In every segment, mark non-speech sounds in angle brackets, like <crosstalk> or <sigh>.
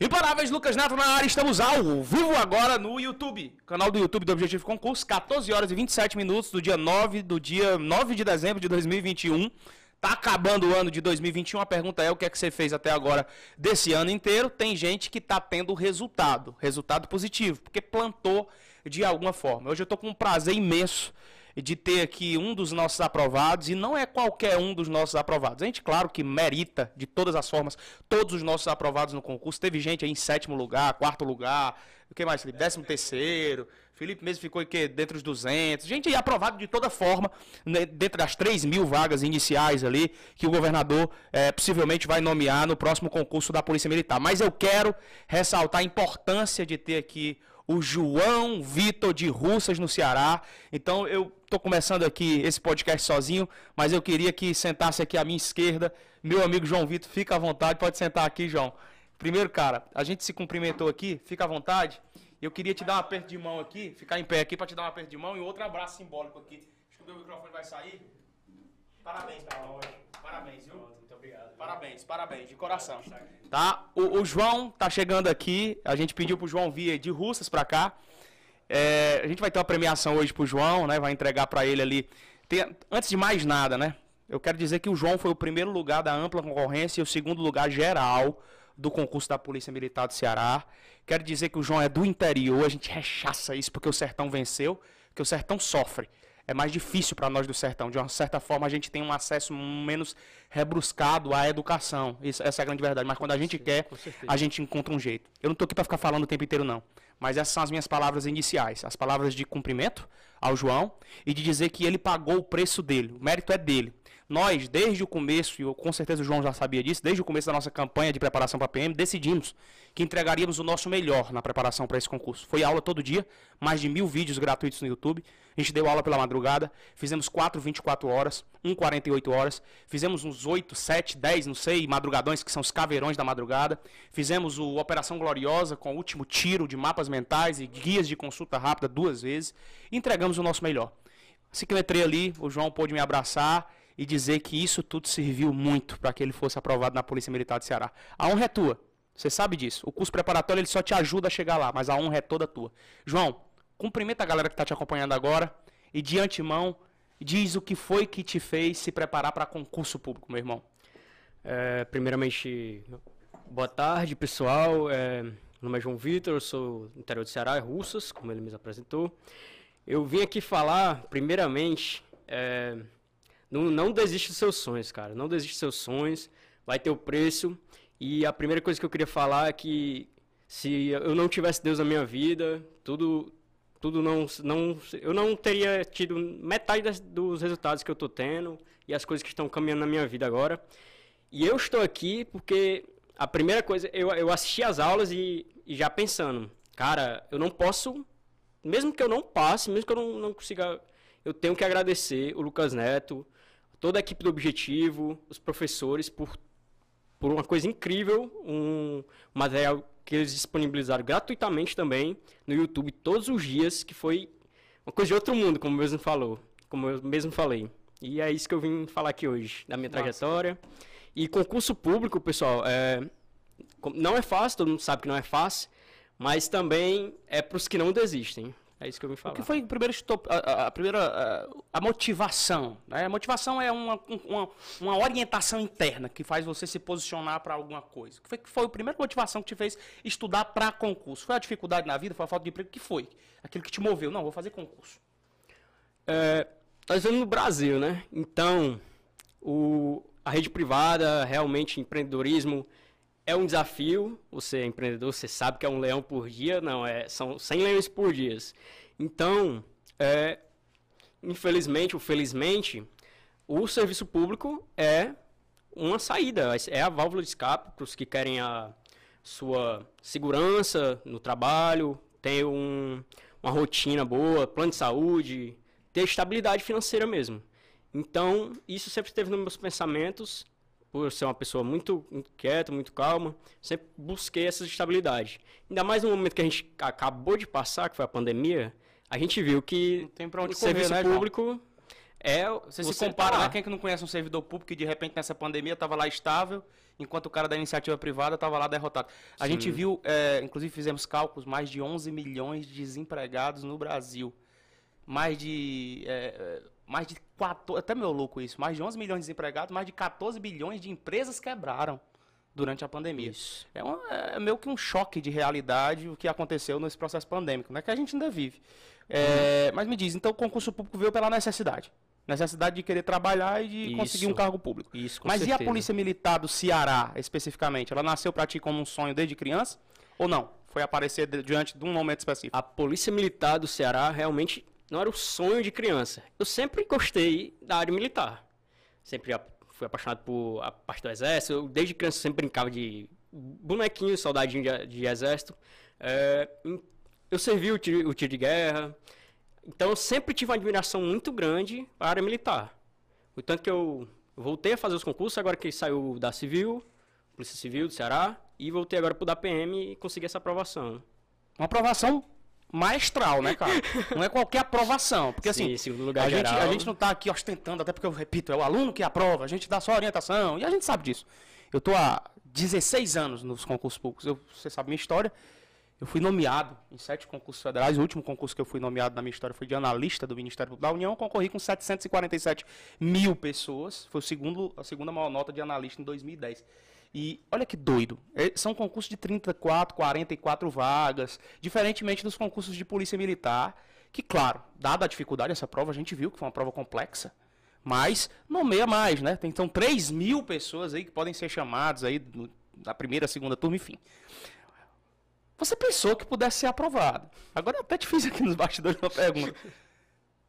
Imparáveis Lucas Neto na área, estamos ao vivo agora no YouTube, canal do YouTube do Objetivo Concurso, 14 horas e 27 minutos do dia 9, do dia 9 de dezembro de 2021. Tá acabando o ano de 2021, a pergunta é o que é que você fez até agora desse ano inteiro? Tem gente que tá tendo resultado, resultado positivo, porque plantou de alguma forma. Hoje eu tô com um prazer imenso de ter aqui um dos nossos aprovados, e não é qualquer um dos nossos aprovados. A gente, claro, que merita, de todas as formas, todos os nossos aprovados no concurso. Teve gente aí em sétimo lugar, quarto lugar, o que mais, Felipe? Décimo terceiro. Felipe mesmo ficou aqui dentro dos 200. Gente aí aprovado de toda forma, né, dentro das 3 mil vagas iniciais ali, que o governador é, possivelmente vai nomear no próximo concurso da Polícia Militar. Mas eu quero ressaltar a importância de ter aqui o João Vitor de Russas no Ceará. Então eu estou começando aqui esse podcast sozinho, mas eu queria que sentasse aqui à minha esquerda meu amigo João Vitor. Fica à vontade, pode sentar aqui, João. Primeiro, cara, a gente se cumprimentou aqui, fica à vontade. Eu queria te dar um aperto de mão aqui, ficar em pé aqui para te dar um aperto de mão e outro abraço simbólico aqui. Acho que o meu microfone vai sair. Parabéns, cara. Parabéns, viu? Muito obrigado. Parabéns, parabéns, de coração. Tá? O, o João tá chegando aqui. A gente pediu pro João vir de Russas para cá. É, a gente vai ter uma premiação hoje pro João, né? Vai entregar para ele ali. Tem, antes de mais nada, né? Eu quero dizer que o João foi o primeiro lugar da ampla concorrência e o segundo lugar geral do concurso da Polícia Militar do Ceará. Quero dizer que o João é do interior, a gente rechaça isso porque o sertão venceu, porque o sertão sofre é mais difícil para nós do sertão. De uma certa forma, a gente tem um acesso menos rebruscado à educação. Isso, essa é a grande verdade. Mas quando a gente quer, a gente encontra um jeito. Eu não estou aqui para ficar falando o tempo inteiro, não. Mas essas são as minhas palavras iniciais. As palavras de cumprimento ao João e de dizer que ele pagou o preço dele. O mérito é dele. Nós, desde o começo, e com certeza o João já sabia disso, desde o começo da nossa campanha de preparação para a PM, decidimos que entregaríamos o nosso melhor na preparação para esse concurso. Foi aula todo dia, mais de mil vídeos gratuitos no YouTube. A gente deu aula pela madrugada, fizemos 4, 24 horas, 1, 48 horas, fizemos uns 8, 7, 10, não sei, madrugadões, que são os caveirões da madrugada. Fizemos o Operação Gloriosa com o último tiro de mapas mentais e guias de consulta rápida duas vezes. Entregamos o nosso melhor. Assim que eu entrei ali, o João pôde me abraçar e dizer que isso tudo serviu muito para que ele fosse aprovado na Polícia Militar do Ceará. A honra é tua. Você sabe disso. O curso preparatório ele só te ajuda a chegar lá, mas a honra é toda tua. João, cumprimenta a galera que está te acompanhando agora e de antemão diz o que foi que te fez se preparar para concurso público, meu irmão. É, primeiramente, boa tarde, pessoal. É, meu nome é João Vitor, eu sou do interior do Ceará, é Russas, como ele me apresentou. Eu vim aqui falar, primeiramente, é, não, não desiste dos seus sonhos, cara. Não desiste dos seus sonhos. Vai ter o preço. E a primeira coisa que eu queria falar é que se eu não tivesse Deus na minha vida, tudo tudo não não eu não teria tido metade das, dos resultados que eu tô tendo e as coisas que estão caminhando na minha vida agora. E eu estou aqui porque a primeira coisa, eu, eu assisti as aulas e, e já pensando, cara, eu não posso, mesmo que eu não passe, mesmo que eu não, não consiga, eu tenho que agradecer o Lucas Neto, toda a equipe do Objetivo, os professores, por, por uma coisa incrível, um material que eles disponibilizaram gratuitamente também no YouTube todos os dias, que foi uma coisa de outro mundo, como eu mesmo falou, como eu mesmo falei. E é isso que eu vim falar aqui hoje, da minha Nossa. trajetória. E concurso público, pessoal, é, não é fácil, todo mundo sabe que não é fácil, mas também é para os que não desistem. É isso que eu vim falar. O que foi primeiro stop, a, a, primeira a, a, motivação? Né? A motivação é uma, uma, uma, orientação interna que faz você se posicionar para alguma coisa. O que foi, que foi a primeira motivação que te fez estudar para concurso? Foi a dificuldade na vida? Foi a falta de emprego? O que foi? Aquilo que te moveu? Não, vou fazer concurso. É, nós vivendo no Brasil, né? Então, o, a rede privada, realmente empreendedorismo é um desafio. Você é empreendedor, você sabe que é um leão por dia, não, é, são 100 leões por dia. Então, é, infelizmente ou felizmente, o serviço público é uma saída, é a válvula de escape para os que querem a sua segurança no trabalho, ter um, uma rotina boa, plano de saúde, ter estabilidade financeira mesmo. Então, isso sempre esteve nos meus pensamentos por ser uma pessoa muito quieta, muito calma, sempre busquei essa estabilidade. Ainda mais no momento que a gente acabou de passar, que foi a pandemia, a gente viu que tem pra onde o correr, serviço né, público é você, você se compara, tá né? Quem é que não conhece um servidor público que de repente nessa pandemia estava lá estável enquanto o cara da iniciativa privada estava lá derrotado. A Sim. gente viu, é, inclusive fizemos cálculos, mais de 11 milhões de desempregados no Brasil. Mais de. É, mais de 14. Até meu louco isso. Mais de 11 milhões de desempregados, mais de 14 bilhões de empresas quebraram durante a pandemia. Isso. É, um, é meio que um choque de realidade o que aconteceu nesse processo pandêmico, né? Que a gente ainda vive. É, uhum. Mas me diz, então o concurso público veio pela necessidade. Necessidade de querer trabalhar e de Isso. conseguir um cargo público. Isso, Mas certeza. e a Polícia Militar do Ceará, especificamente? Ela nasceu para ti como um sonho desde criança? Ou não? Foi aparecer diante de um momento específico? A Polícia Militar do Ceará realmente não era o sonho de criança. Eu sempre gostei da área militar. Sempre fui apaixonado por a parte do exército. Eu, desde criança sempre brincava de bonequinho, soldadinho de, de exército. É, eu servi o tiro, o tiro de guerra. Então eu sempre tive uma admiração muito grande para a área militar. O tanto que eu voltei a fazer os concursos, agora que saiu da Civil, Polícia Civil do Ceará, e voltei agora para o da PM e consegui essa aprovação. Uma aprovação maestral, né, cara? Não é qualquer aprovação. Porque Sim, assim, lugar a, geral... gente, a gente não está aqui ostentando, até porque eu repito, é o aluno que aprova, a gente dá só orientação, e a gente sabe disso. Eu estou há 16 anos nos concursos públicos, eu, você sabe minha história. Eu fui nomeado em sete concursos federais. O último concurso que eu fui nomeado na minha história foi de analista do Ministério da União. Eu concorri com 747 mil pessoas. Foi o segundo, a segunda maior nota de analista em 2010. E olha que doido. É, são concursos de 34, 44 vagas, diferentemente dos concursos de polícia militar, que, claro, dada a dificuldade dessa prova, a gente viu que foi uma prova complexa. Mas nomeia mais, né? Tem então 3 mil pessoas aí que podem ser chamadas aí na primeira, segunda turma, enfim. Você pensou que pudesse ser aprovado. Agora eu até te fiz aqui nos bastidores uma pergunta.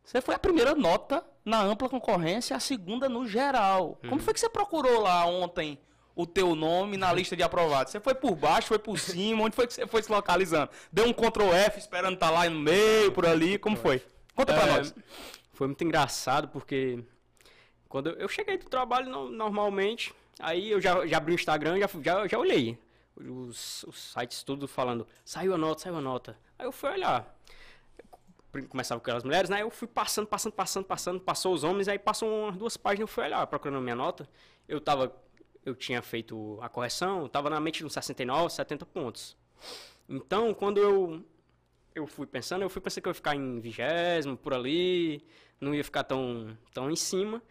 Você foi a primeira nota na ampla concorrência, a segunda no geral. Como uhum. foi que você procurou lá ontem o teu nome na lista de aprovados? Você foi por baixo, foi por cima? Onde foi que você foi se localizando? Deu um Ctrl F esperando estar tá lá no meio, por ali? Como foi? Conta pra é, nós. Foi muito engraçado porque quando eu cheguei do trabalho no, normalmente, aí eu já, já abri o Instagram, já, já, já olhei os, os sites tudo falando, saiu a nota, saiu a nota. Aí eu fui olhar. Começava com aquelas mulheres, né? Eu fui passando, passando, passando, passando, passou os homens, aí passou umas duas páginas, eu fui olhar, procurando a minha nota. Eu tava, eu tinha feito a correção, tava na mente de uns 69, 70 pontos. Então, quando eu eu fui pensando, eu fui pensando que eu ia ficar em vigésimo, por ali, não ia ficar tão, tão em cima.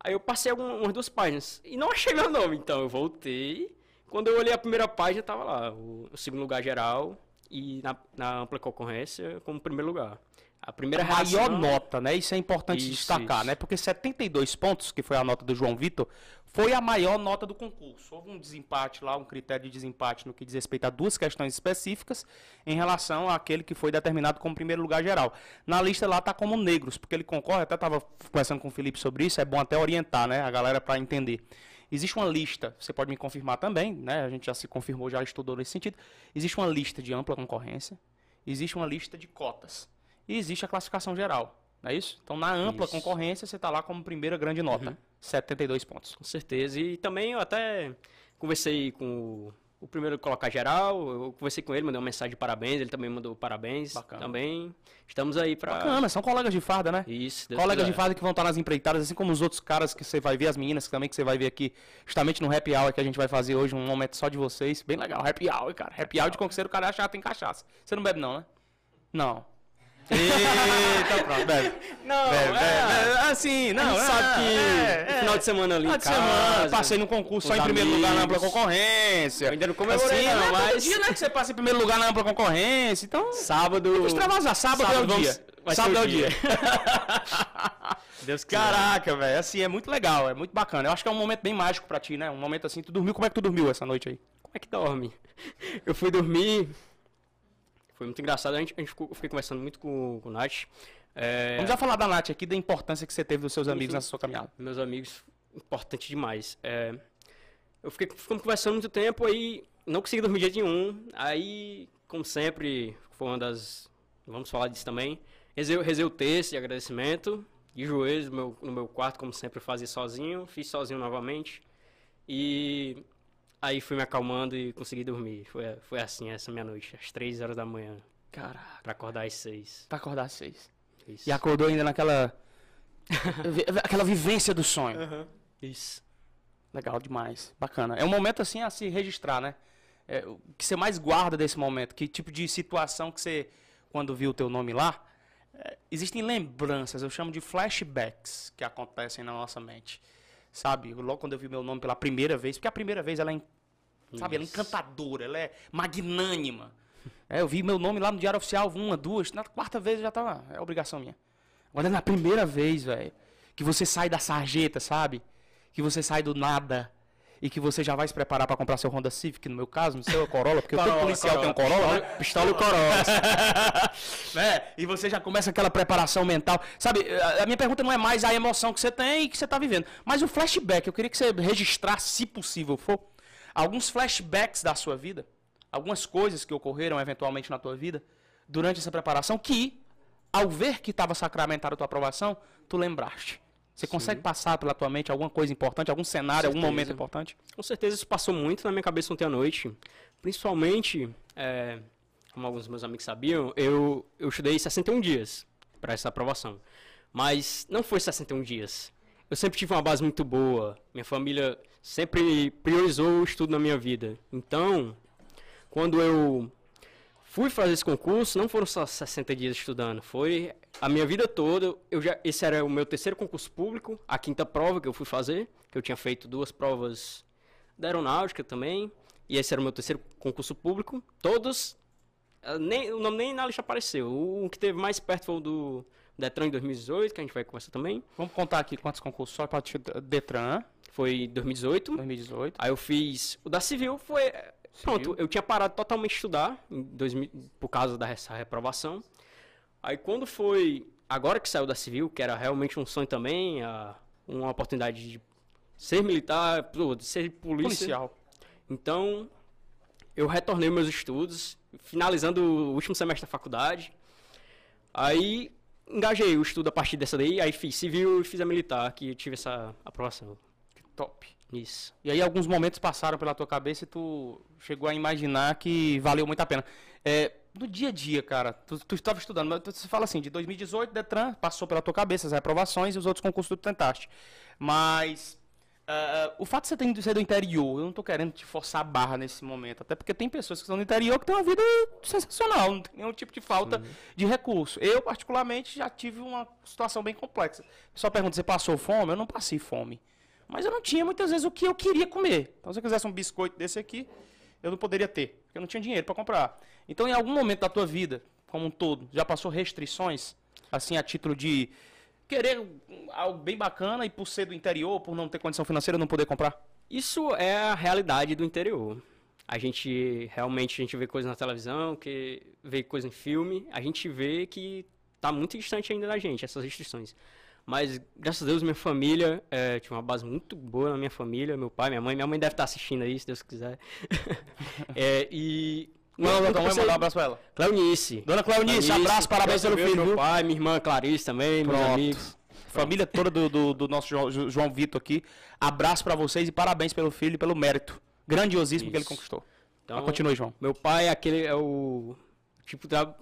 Aí eu passei algumas duas páginas e não achei meu nome, então eu voltei quando eu olhei a primeira página, tava lá, o, o segundo lugar geral e na, na, ampla concorrência como primeiro lugar. A primeira a maior nota, né? Isso é importante isso, destacar, isso. né? Porque 72 pontos, que foi a nota do João Vitor, foi a maior nota do concurso. Houve um desempate lá, um critério de desempate no que diz respeito a duas questões específicas em relação àquele que foi determinado como primeiro lugar geral. Na lista lá está como negros, porque ele concorre, até estava conversando com o Felipe sobre isso, é bom até orientar, né? A galera para entender. Existe uma lista, você pode me confirmar também, né? A gente já se confirmou, já estudou nesse sentido. Existe uma lista de ampla concorrência, existe uma lista de cotas e existe a classificação geral. Não é isso? Então, na ampla isso. concorrência, você está lá como primeira grande nota. Uhum. 72 pontos. Com certeza. E também eu até conversei com o o primeiro colocar geral, eu conversei com ele, mandei uma mensagem de parabéns, ele também mandou parabéns. Bacana. Também estamos aí para Bacana, são colegas de farda, né? Isso. Deus colegas de farda que vão estar nas empreitadas, assim como os outros caras que você vai ver, as meninas também que você vai ver aqui, justamente no Happy Hour que a gente vai fazer hoje, um momento só de vocês. Bem legal, Happy Hour, cara. Happy, happy Hour de conquistar o cara achar tem cachaça. Você não bebe não, né? Não. Eita, pronto, bebe. Não, bebe, é, bebe, assim, não, é, sabe que é, é, final de semana ali, final de semana, passei no concurso só em primeiro amigos. lugar na ampla concorrência. Eu ainda não comemorei, assim, não, mas... dia, né, que você passa em primeiro lugar na ampla concorrência, então... Sábado... Vamos extravasar, sábado, sábado é o dia. Sábado é o dia. <laughs> Deus Caraca, velho, assim, é muito legal, é muito bacana. Eu acho que é um momento bem mágico pra ti, né? Um momento assim, tu dormiu, como é que tu dormiu essa noite aí? Como é que dorme? Eu fui dormir foi muito engraçado. A gente, a gente ficou, eu fiquei conversando muito com, com o Nath. É... Vamos já falar da Nath aqui, da importância que você teve dos seus amigos Enfim, nessa sua caminhada. Meus amigos, importante demais. É... Eu fiquei ficamos conversando muito tempo, aí não consegui dormir dia nenhum. Aí, como sempre, foi uma das. Vamos falar disso também. Rezei, rezei o texto de agradecimento, de joelhos no meu, no meu quarto, como sempre eu fazia sozinho. Fiz sozinho novamente. E Aí fui me acalmando e consegui dormir. Foi, foi assim essa minha noite, às três horas da manhã. Caraca. Pra acordar às seis. Pra acordar às seis. Isso. E acordou ainda naquela. <laughs> aquela vivência do sonho. Uhum. Isso. Legal demais. Bacana. É um momento assim a se registrar, né? É, o que você mais guarda desse momento? Que tipo de situação que você, quando viu o teu nome lá, é, existem lembranças, eu chamo de flashbacks que acontecem na nossa mente. Sabe? Logo quando eu vi meu nome pela primeira vez, porque a primeira vez ela é, sabe, ela é encantadora, ela é magnânima. É, eu vi meu nome lá no Diário Oficial uma, duas, na quarta vez eu já tava, é obrigação minha. Agora na primeira vez, velho, que você sai da sarjeta, sabe? Que você sai do nada e que você já vai se preparar para comprar seu Honda Civic, no meu caso, no seu Corolla, porque Corolla, todo policial Corolla. tem um Corolla, né? Pistola e Corolla. <laughs> né? E você já começa aquela preparação mental. Sabe, a minha pergunta não é mais a emoção que você tem e que você está vivendo, mas o flashback. Eu queria que você registrasse, se possível for, alguns flashbacks da sua vida, algumas coisas que ocorreram eventualmente na tua vida durante essa preparação que, ao ver que estava sacramentada a tua aprovação, tu lembraste. Você Sim. consegue passar pela tua mente alguma coisa importante, algum cenário, algum momento importante? Com certeza isso passou muito na minha cabeça ontem à noite. Principalmente, é, como alguns meus amigos sabiam, eu, eu estudei 61 dias para essa aprovação. Mas não foi 61 dias. Eu sempre tive uma base muito boa. Minha família sempre priorizou o estudo na minha vida. Então, quando eu fui fazer esse concurso, não foram só 60 dias estudando, foi a minha vida toda. Eu já, esse era o meu terceiro concurso público, a quinta prova que eu fui fazer, que eu tinha feito duas provas da aeronáutica também, e esse era o meu terceiro concurso público. Todos, ah, nem, o nome nem na lista apareceu. O que teve mais perto foi o do Detran em 2018, que a gente vai conversar também. Vamos contar aqui quantos concursos só para Detran. Foi 2018. 2018. Aí eu fiz. O da Civil foi Pronto, eu tinha parado totalmente de estudar em 2000, por causa dessa reprovação. Aí quando foi, agora que saiu da civil, que era realmente um sonho também, a, uma oportunidade de ser militar, de ser polícia. Policial. Então, eu retornei meus estudos, finalizando o último semestre da faculdade. Aí engajei o estudo a partir dessa daí, aí fiz civil e fiz a militar, que tive essa aprovação. Top. Isso. E aí alguns momentos passaram pela tua cabeça e tu chegou a imaginar que valeu muito a pena. É, no dia a dia, cara, tu, tu estava estudando, mas você fala assim, de 2018, Detran passou pela tua cabeça as reprovações e os outros concursos tu tentaste. Mas uh, o fato de você ter, ser do interior, eu não estou querendo te forçar a barra nesse momento, até porque tem pessoas que estão no interior que têm uma vida sensacional, não tem nenhum tipo de falta de recurso. Eu, particularmente, já tive uma situação bem complexa. Só pergunta, você passou fome? Eu não passei fome. Mas eu não tinha muitas vezes o que eu queria comer. Então, se eu quisesse um biscoito desse aqui, eu não poderia ter, porque eu não tinha dinheiro para comprar. Então, em algum momento da tua vida, como um todo, já passou restrições, assim, a título de querer algo bem bacana e por ser do interior, por não ter condição financeira, não poder comprar? Isso é a realidade do interior. A gente realmente a gente vê coisa na televisão, que vê coisa em filme, a gente vê que está muito distante ainda da gente essas restrições. Mas, graças a Deus, minha família, é, tinha uma base muito boa na minha família, meu pai, minha mãe. Minha mãe deve estar assistindo aí, se Deus quiser. <laughs> é, e... Não, não, não, mandar um abraço pra ela. Cleonice. Dona Cleonice, Cleonice abraço, parabéns pelo filho. Meu pai, minha irmã Clarice também, Pronto. meus amigos. Família toda do, do, do nosso João, João, Vitor aqui. Abraço para vocês e parabéns pelo filho e pelo mérito grandiosíssimo Isso. que ele conquistou. Então, Mas continue, João. Meu pai é aquele, é o tipo tra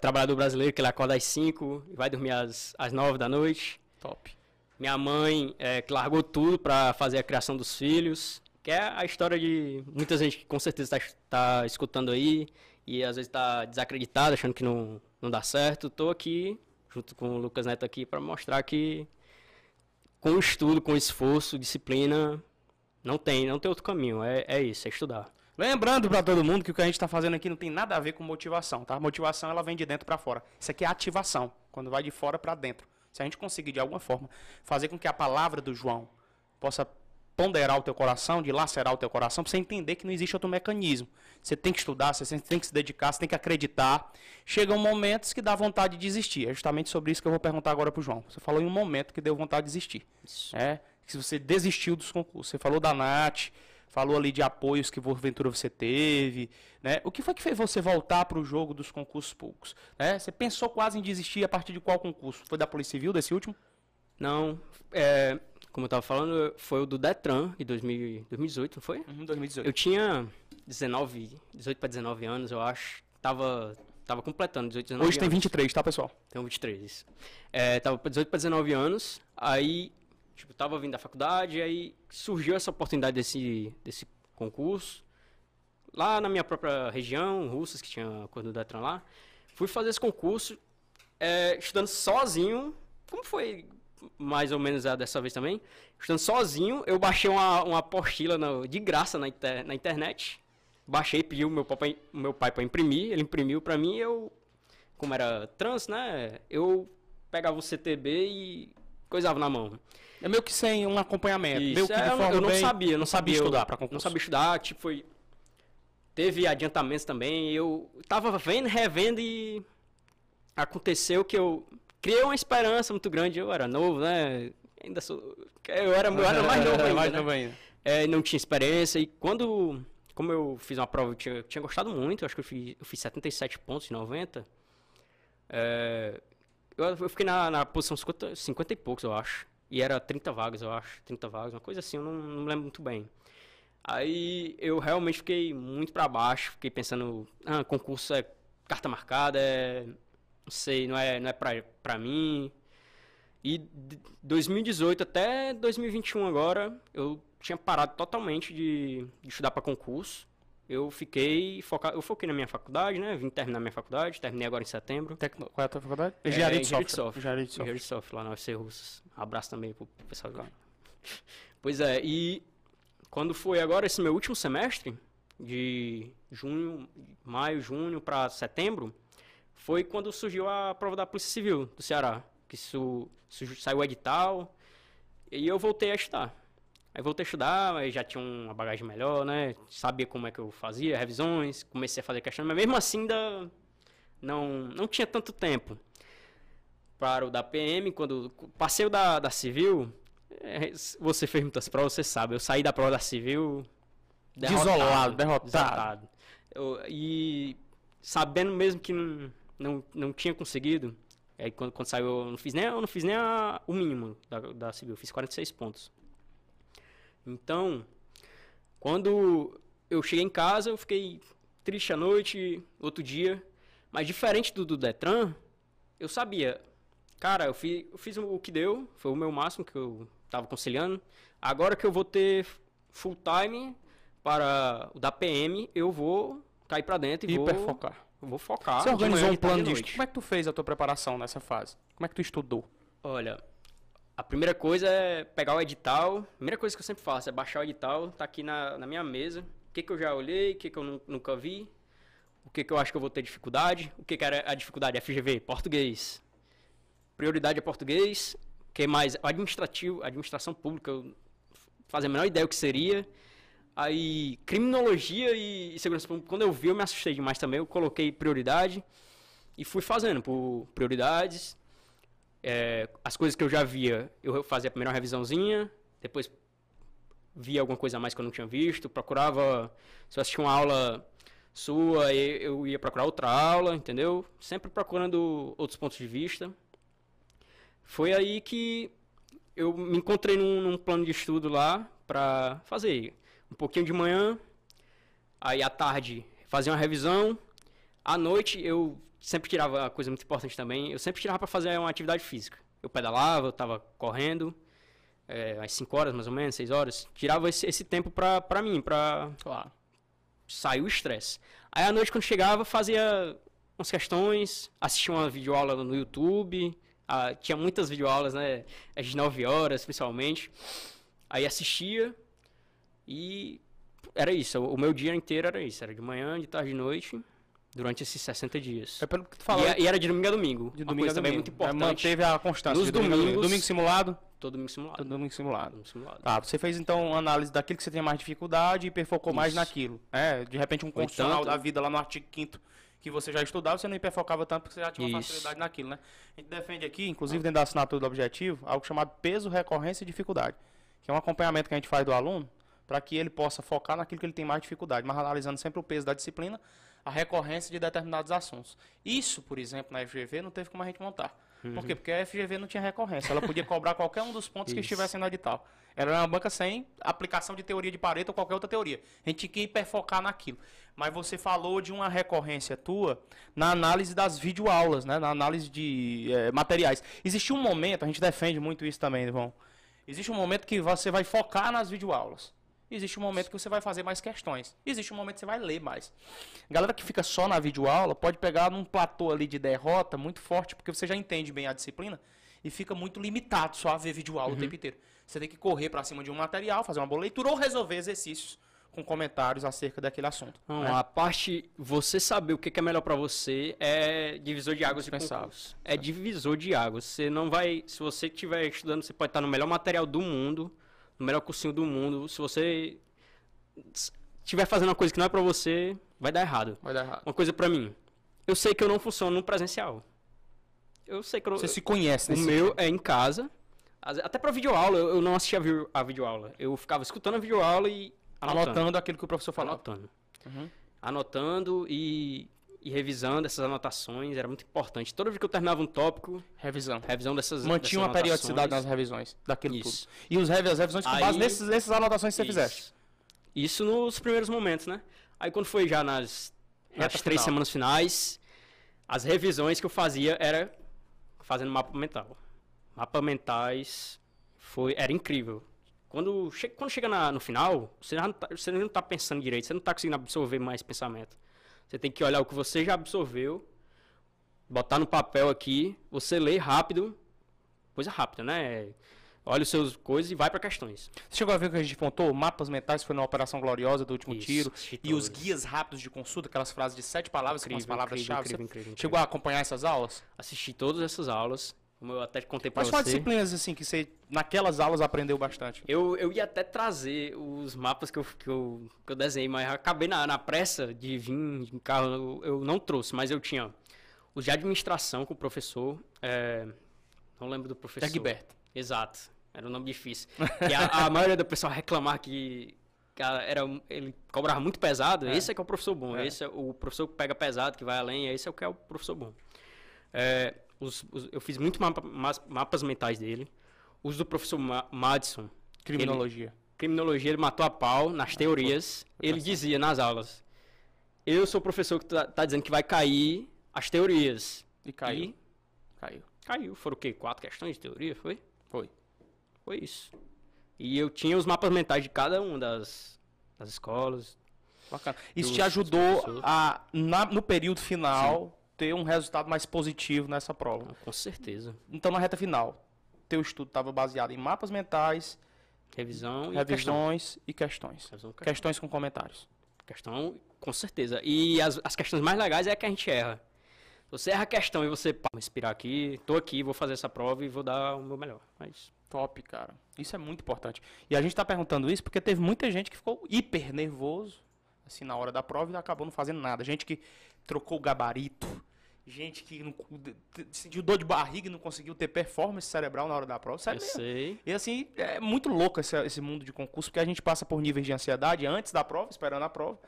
trabalhador brasileiro que ele acorda às 5 e vai dormir às, às 9 da noite. Top. Minha mãe é, largou tudo para fazer a criação dos filhos, que é a história de muita gente que com certeza está tá escutando aí e às vezes está desacreditado, achando que não, não dá certo. Estou aqui, junto com o Lucas Neto aqui, para mostrar que com estudo, com esforço, disciplina, não tem, não tem outro caminho. É, é isso, é estudar. Lembrando para todo mundo que o que a gente está fazendo aqui não tem nada a ver com motivação, tá? Motivação ela vem de dentro para fora. Isso aqui é ativação, quando vai de fora para dentro. Se a gente conseguir de alguma forma fazer com que a palavra do João possa ponderar o teu coração, dilacerar o teu coração, para você entender que não existe outro mecanismo. Você tem que estudar, você tem que se dedicar, você tem que acreditar. Chegam momentos que dá vontade de desistir. É justamente sobre isso que eu vou perguntar agora para o João. Você falou em um momento que deu vontade de desistir. Isso. É, que você desistiu dos concursos. Você falou da Nath, falou ali de apoios que porventura você teve, né? O que foi que fez você voltar para o jogo dos concursos públicos? Né? Você pensou quase em desistir a partir de qual concurso? Foi da Polícia Civil, desse último? Não, é, como eu estava falando, foi o do Detran, de 2000, 2018, não foi? Uhum, 2018. Eu tinha 19, 18 para 19 anos, eu acho. Tava, tava completando 18, 19 Hoje tem 23, tá, pessoal? Tem 23, isso. É, tava 18 para 19 anos, aí Tipo, tava vindo da faculdade, aí surgiu essa oportunidade desse, desse concurso. Lá na minha própria região, Russas, que tinha coisa do Detran lá. Fui fazer esse concurso, é, estudando sozinho. Como foi mais ou menos a dessa vez também? Estudando sozinho, eu baixei uma, uma apostila no, de graça na, inter, na internet. Baixei, pedi o meu pai, meu pai para imprimir, ele imprimiu para mim, eu, como era trans, né, eu pegava o CTB e coisava na mão. É meio que sem um acompanhamento. Isso, é, eu, eu não sabia, não sabia estudar para concurso. Não sabia estudar, tipo, foi teve adiantamentos também, eu tava vendo, revendo e aconteceu que eu criei uma esperança muito grande, eu era novo, né? Ainda sou eu era, eu era mais novo <laughs> ainda, mais né? novo ainda. É, não tinha experiência e quando como eu fiz uma prova, eu tinha, eu tinha gostado muito, acho que eu fiz, eu fiz 77 pontos em 90. É, eu, eu, fiquei na, na posição 50, 50 e poucos, eu acho. E era 30 vagas, eu acho. 30 vagas, uma coisa assim, eu não, não lembro muito bem. Aí eu realmente fiquei muito para baixo, fiquei pensando, ah, concurso é carta marcada, é, não sei, não é, não é pra, pra mim. E de 2018 até 2021 agora, eu tinha parado totalmente de, de estudar para concurso. Eu fiquei focado, eu foquei na minha faculdade, né? Vim terminar minha faculdade, terminei agora em setembro. Tecno, qual é a tua faculdade? É, engenharia, de, de software. Engenharia de software. Engenharia de software lá na UFC Russas. Um abraço também pro pessoal lá. <laughs> Pois é, e quando foi agora esse meu último semestre, de junho, maio, junho para setembro, foi quando surgiu a prova da Polícia Civil do Ceará. Que su, su, saiu o edital e eu voltei a estudar. Aí voltei a estudar, aí já tinha uma bagagem melhor, né? Sabia como é que eu fazia, revisões, comecei a fazer questão, mas mesmo assim ainda não, não tinha tanto tempo. Para o da PM, quando passei o da, da Civil, é, você fez muitas provas, você sabe. Eu saí da prova da Civil derrotado, desolado, derrotado. Eu, e sabendo mesmo que não, não, não tinha conseguido, aí quando, quando saiu, eu não fiz nem, eu não fiz nem a, o mínimo da, da Civil, eu fiz 46 pontos. Então, quando eu cheguei em casa, eu fiquei triste à noite, outro dia. Mas diferente do, do Detran, eu sabia. Cara, eu fiz, eu fiz o que deu, foi o meu máximo que eu estava conciliando. Agora que eu vou ter full time para o da PM, eu vou cair para dentro e Hiper vou focar. Vou focar. Você organizou um plano de. Como é que tu fez a tua preparação nessa fase? Como é que tu estudou? Olha, a primeira coisa é pegar o edital. A primeira coisa que eu sempre faço é baixar o edital, tá aqui na, na minha mesa. O que, que eu já olhei, o que, que eu nunca vi, o que, que eu acho que eu vou ter dificuldade, o que, que era a dificuldade? FGV, português. Prioridade é português. O que mais? Administrativo, administração pública, eu a menor ideia o que seria. Aí, criminologia e segurança pública, quando eu vi, eu me assustei demais também. Eu coloquei prioridade e fui fazendo por prioridades é, as coisas que eu já via, eu fazia a primeira revisãozinha, depois via alguma coisa a mais que eu não tinha visto, procurava, se eu assistia uma aula sua, eu ia procurar outra aula, entendeu? Sempre procurando outros pontos de vista. Foi aí que eu me encontrei num, num plano de estudo lá para fazer um pouquinho de manhã, aí à tarde fazer uma revisão, à noite eu sempre tirava a coisa muito importante também, eu sempre tirava para fazer uma atividade física. Eu pedalava, eu estava correndo, é, às 5 horas mais ou menos, 6 horas. Tirava esse, esse tempo para mim, para claro. sair o estresse. Aí à noite, quando chegava, fazia umas questões, assistia uma videoaula no YouTube. Ah, tinha muitas videoaulas, né? Às 9 horas, principalmente. Aí assistia e era isso. O meu dia inteiro era isso. Era de manhã, de tarde, de noite durante esses 60 dias. É pelo que tu falou. E, e, era de domingo a domingo. De domingo a domingo. também muito importante. É, manteve a constância. Nos domingo, domingos. Domingo simulado? Todo domingo simulado. Todo domingo simulado. Domingo simulado. Tá, você fez então análise daquilo que você tem mais dificuldade e hiperfocou mais naquilo. É, de repente um constitucional da vida lá no artigo 5 que você já estudava, você não hiperfocava tanto porque você já tinha uma Isso. facilidade naquilo, né? A gente defende aqui, inclusive dentro da assinatura do objetivo, algo chamado peso, recorrência e dificuldade, que é um acompanhamento que a gente faz do aluno para que ele possa focar naquilo que ele tem mais dificuldade, mas analisando sempre o peso da disciplina a recorrência de determinados assuntos. Isso, por exemplo, na FGV não teve como a gente montar. Uhum. Por quê? Porque a FGV não tinha recorrência. Ela podia cobrar <laughs> qualquer um dos pontos que estivessem no edital. Ela era uma banca sem aplicação de teoria de Pareto ou qualquer outra teoria. A gente tinha que hiperfocar naquilo. Mas você falou de uma recorrência tua na análise das videoaulas, né? na análise de é, materiais. Existiu um momento, a gente defende muito isso também, João, Existe um momento que você vai focar nas videoaulas. Existe um momento que você vai fazer mais questões. Existe um momento que você vai ler mais. Galera que fica só na videoaula pode pegar num platô ali de derrota muito forte, porque você já entende bem a disciplina e fica muito limitado só a ver videoaula uhum. o tempo inteiro. Você tem que correr para cima de um material, fazer uma boa leitura ou resolver exercícios com comentários acerca daquele assunto. Não, né? A parte, você saber o que é melhor para você é divisor de águas de concurso. É divisor de águas. Você não vai, se você estiver estudando, você pode estar no melhor material do mundo, no melhor cursinho do mundo. Se você estiver fazendo uma coisa que não é para você, vai dar errado. Vai dar errado. Uma coisa para mim. Eu sei que eu não funciono no presencial. Eu sei que eu, Você se conhece, O meu é em casa. Até pra videoaula, eu não assistia a videoaula. Eu ficava escutando a videoaula e anotando, anotando aquilo que o professor falava. Anotando. Uhum. Anotando e, e, revisando essas anotações, era muito importante. Toda vez que eu terminava um tópico... Revisão. Revisão dessas Mantinha uma periodicidade nas revisões daquilo Isso. tudo. E os, as revisões com base nesses, nessas anotações que você Isso. fizeste. Isso nos primeiros momentos, né? Aí quando foi já nas, nas três final. semanas finais, as revisões que eu fazia era fazendo mapa mental. Mapa mentais foi, era incrível. Quando, che, quando chega na, no final, você, não tá, você não está pensando direito, você não está conseguindo absorver mais pensamento. Você tem que olhar o que você já absorveu, botar no papel aqui, você lê rápido, coisa rápida, né? Olha os seus coisas e vai para questões. Você chegou a ver o que a gente pontou? Mapas mentais foi na Operação Gloriosa do último Isso, tiro. E os guias rápidos de consulta, aquelas frases de sete palavras incrível, com as palavras-chave. Chegou a acompanhar essas aulas? Assisti todas essas aulas. Como eu até contei pra Quais você. Quais disciplinas assim que você, naquelas aulas, aprendeu bastante? Eu, eu ia até trazer os mapas que eu, que eu, que eu desenhei, mas acabei na, na pressa de vir em carro, eu, eu não trouxe, mas eu tinha os de administração com o professor. É, não lembro do professor. Egberto. Exato. Era um nome difícil. E a, a maioria do pessoal reclamar que era, ele cobrava muito pesado. É. Esse é que é o professor bom. É. Esse é o professor que pega pesado, que vai além. Esse é o que é o professor bom. É, os, os, eu fiz muito mapa, mapas mentais dele. Os do professor Ma Madison. Criminologia. Ele, criminologia, ele matou a pau nas ah, teorias. Foi, foi ele dizia nas aulas: Eu sou o professor que tá, tá, dizendo que vai cair as teorias. E caiu. E caiu. Caiu. Foram o quê? Quatro questões de teoria? Foi? Foi. Foi isso. E eu tinha os mapas mentais de cada uma das, das escolas. Bacana. Isso te ajudou a, na, no período final, Sim ter um resultado mais positivo nessa prova. Com certeza. Então, na reta final, teu estudo estava baseado em mapas mentais, revisão e revisões questão. e questões. Questão. Questões com comentários. Questão, com certeza. E as, as questões mais legais é que a gente erra. Você erra a questão e você, pá, vou inspirar aqui, tô aqui, vou fazer essa prova e vou dar o meu melhor. Mas... Top, cara. Isso é muito importante. E a gente está perguntando isso porque teve muita gente que ficou hiper nervoso, assim, na hora da prova e acabou não fazendo nada. Gente que trocou o gabarito, gente que não, sentiu dor de barriga e não conseguiu ter performance cerebral na hora da prova. Sério Eu mesmo. sei. E assim, é muito louco esse, esse mundo de concurso, porque a gente passa por níveis de ansiedade antes da prova, esperando a prova,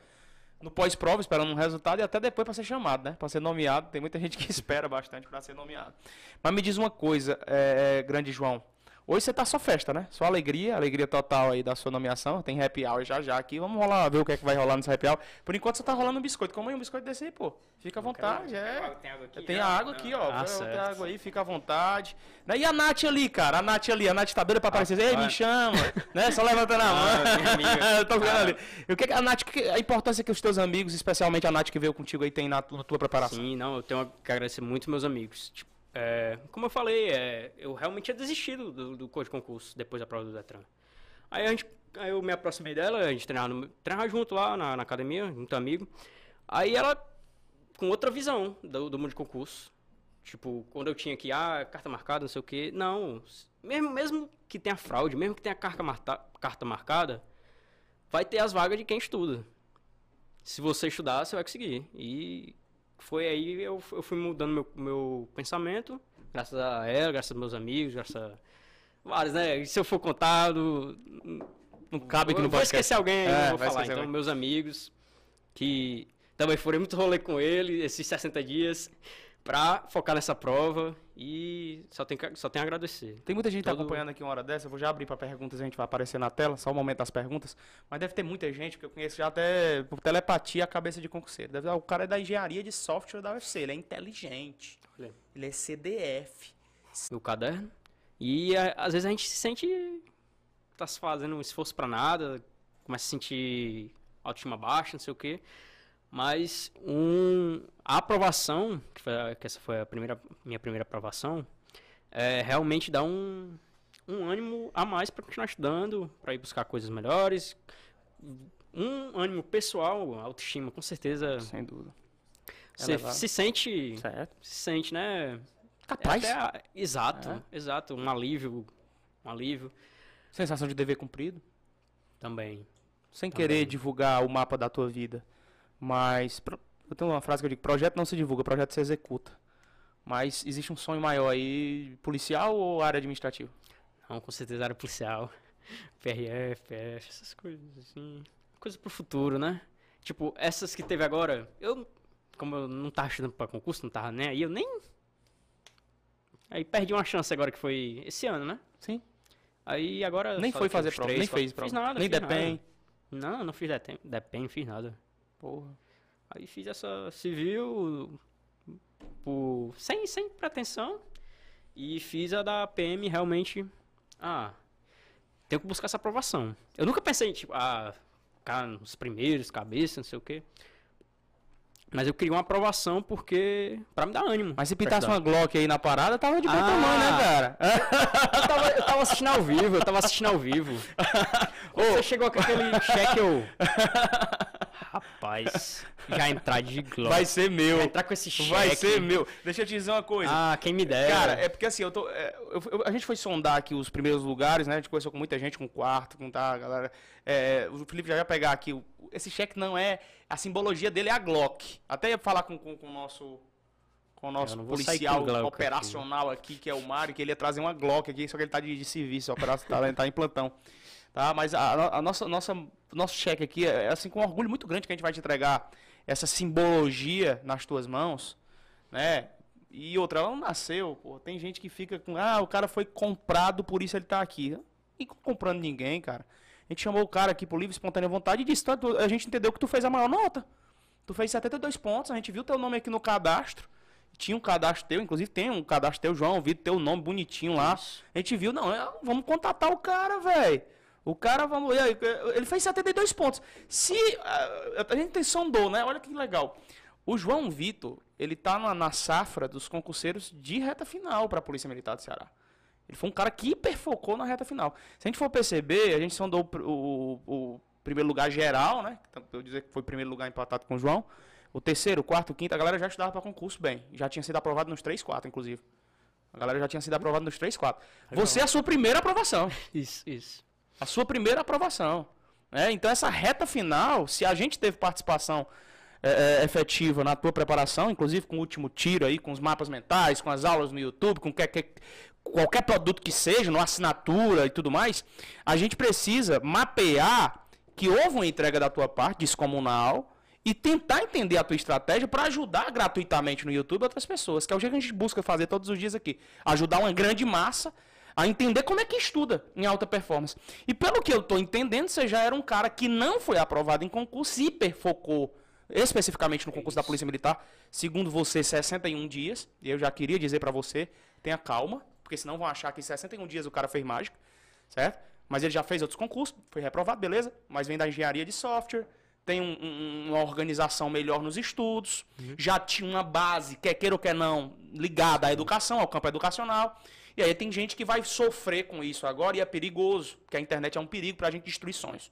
no pós-prova, esperando um resultado, e até depois para ser chamado, né? Para ser nomeado. Tem muita gente que <laughs> espera bastante para ser nomeado. Mas me diz uma coisa, é, grande João. Hoje você tá só festa, né? Só alegria, alegria total aí da sua nomeação. Tem happy hour já já aqui. Vamos rolar, ver o que é que vai rolar nesse happy hour. Por enquanto você tá rolando um biscoito. Como aí um biscoito desse aí, pô. Fica à vontade, é. Tem água aqui? Tem a água aqui, ó. Ah, tem água aí, fica à vontade. E a Nath ali, cara? A Nath ali, a Nath tá doida pra aparecer. Ei, me chama. <laughs> né? Só levantando a mão. Ah, <laughs> tô vendo ali. o que a Nath, a importância que os teus amigos, especialmente a Nath que veio contigo aí, tem na, na tua preparação? Sim, não, eu tenho que agradecer muito meus amigos. Tipo, é, como eu falei, é, eu realmente tinha desistido do, do curso de concurso depois da prova do Detran. Aí, a gente, aí eu me aproximei dela, a gente treinava, treinava junto lá na, na, academia, muito amigo. Aí ela, com outra visão do, do mundo de concurso, tipo, quando eu tinha que, ah, carta marcada, não sei o quê, não, mesmo, mesmo que tenha fraude, mesmo que tenha carta, marta, carta marcada, vai ter as vagas de quem estuda. Se você estudar, você vai conseguir. E foi aí eu, eu fui mudando meu, meu pensamento, graças a ela, graças aos meus amigos, graças a vários, né? Se eu for contado, não cabe que não Vou esquecer alguém, é, não vou falar. Então, alguém. meus amigos, que também foram muito rolê com ele esses 60 dias para focar nessa prova e só tem só tem a agradecer. Tem muita gente Todo... acompanhando aqui uma hora dessa, eu vou já abrir para perguntas, a gente vai aparecer na tela, só o momento das perguntas, mas deve ter muita gente que eu conheço já até por telepatia a cabeça de concurseiro. Deve, o cara é da engenharia de software da UFC, ele é inteligente. Olha. Ele é CDF. Meu caderno E a, às vezes a gente se sente. tá se fazendo um esforço para nada, começa a sentir autoestima baixa, não sei o quê. Mas um, a aprovação, que, foi, que essa foi a primeira, minha primeira aprovação, é, realmente dá um, um ânimo a mais para continuar estudando, para ir buscar coisas melhores. Um ânimo pessoal, autoestima, com certeza. Sem dúvida. Você se sente. Certo. Se sente, né? Capaz. É até, exato, É. exato. Um alívio. Um alívio Sensação de dever cumprido. também. Sem Também. querer divulgar o mapa da tua vida. Mas. Eu tenho uma frase que eu digo: projeto não se divulga, projeto se executa. Mas existe um sonho maior aí, policial ou área administrativa? Não, com certeza área policial. <laughs> PRF, PF, essas coisas assim. Coisas pro futuro, né? Tipo, essas que teve agora, eu. Como eu não tava estudando pra concurso, não tava nem aí, eu nem. Aí perdi uma chance agora que foi esse ano, né? Sim. Aí agora. Nem foi fazer prova, três, nem fez prova. Fiz nada, nem fiz nada. DEPEN. Não, não fiz DEPEN, DEPEN, não fiz nada. Porra. Aí fiz essa civil por, sem, sem pretensão. E fiz a da PM realmente. Ah, tenho que buscar essa aprovação. Eu nunca pensei em, tipo, ah, ficar nos primeiros, cabeça, não sei o quê. Mas eu queria uma aprovação porque. pra me dar ânimo. Mas se pintasse uma. Glock aí na parada, tava de bom Ah. tamanho, né, cara? Eu tava, eu tava assistindo ao vivo, eu tava assistindo ao vivo. Quando <laughs> você chegou com aquele cheque, eu. <laughs> Rapaz, já entrar de Glock. Vai ser meu. Já entrar com esse cheque. Vai ser meu. Deixa eu te dizer uma coisa. Ah, quem me dera. Cara, é porque assim, eu tô. é, eu- eu- a gente foi sondar aqui os primeiros lugares, né? A gente conversou com muita gente, com quarto, com tá, galera. É, o Felipe já vai pegar aqui. esse cheque não é. A simbologia dele é a Glock. Até ia falar com, com, com o nosso. Com o nosso policial com operacional aqui. que é o Mário, que ele ia trazer uma Glock aqui, só que ele tá de, de serviço, operacional, ele tá em plantão. Tá? Mas a, a nossa, nossa, nosso cheque aqui é assim com um orgulho muito grande que a gente vai te entregar essa simbologia nas tuas mãos, né? E outra, ela não nasceu, pô. Tem gente que fica com, ah, o cara foi comprado, por isso ele tá aqui. E comprando ninguém, cara. A gente chamou o cara aqui por livre espontânea vontade e disse, a gente entendeu que tu fez a maior nota. Tu fez 72 pontos, a gente viu teu nome aqui no cadastro. Tinha um cadastro teu, inclusive tem um cadastro teu, João, vi teu nome bonitinho lá. A gente viu, não, é, vamos contatar o cara, velho. O cara, vamos. Ele fez 72 pontos. Se. ah, A gente tem sondou, né? Olha que legal. O João Vitor, ele tá na, na safra dos concurseiros de reta final para a Polícia Militar do Ceará. Ele foi um cara que hiperfocou na reta final. Se a gente for perceber, a gente sondou o, o- o primeiro lugar geral, né? Eu dizer que foi o primeiro lugar empatado com o João. O terceiro, o quarto, o quinto, a galera já estudava para concurso bem. Já tinha sido aprovado nos três, quatro, inclusive. A galera já tinha sido aprovada nos três, quatro. Você é a sua primeira aprovação. <laughs> Isso, isso. A sua primeira aprovação. né? Então, essa reta final, se a gente teve participação é, é, efetiva na tua preparação, inclusive com o último tiro aí, com os mapas mentais, com as aulas no YouTube, com qualquer, qualquer produto que seja, no assinatura e tudo mais, a gente precisa mapear que houve uma entrega da tua parte, descomunal, e tentar entender a tua estratégia para ajudar gratuitamente no YouTube outras pessoas, que é o que a gente busca fazer todos os dias aqui. Ajudar uma grande massa a entender como é que estuda em alta performance. E pelo que eu estou entendendo, você já era um cara que não foi aprovado em concurso, hiperfocou especificamente no concurso da Polícia Militar, segundo você, 61 dias. E eu já queria dizer para você, tenha calma, porque senão vão achar que em 61 dias o cara fez mágica, certo? Mas ele já fez outros concursos, foi reprovado, beleza, mas vem da engenharia de software, tem um- um- uma organização melhor nos estudos, já tinha uma base, quer queira ou quer não, ligada à educação, ao campo educacional. E aí tem gente que vai sofrer com isso agora e é perigoso, porque a internet é um perigo pra gente destruir sonhos.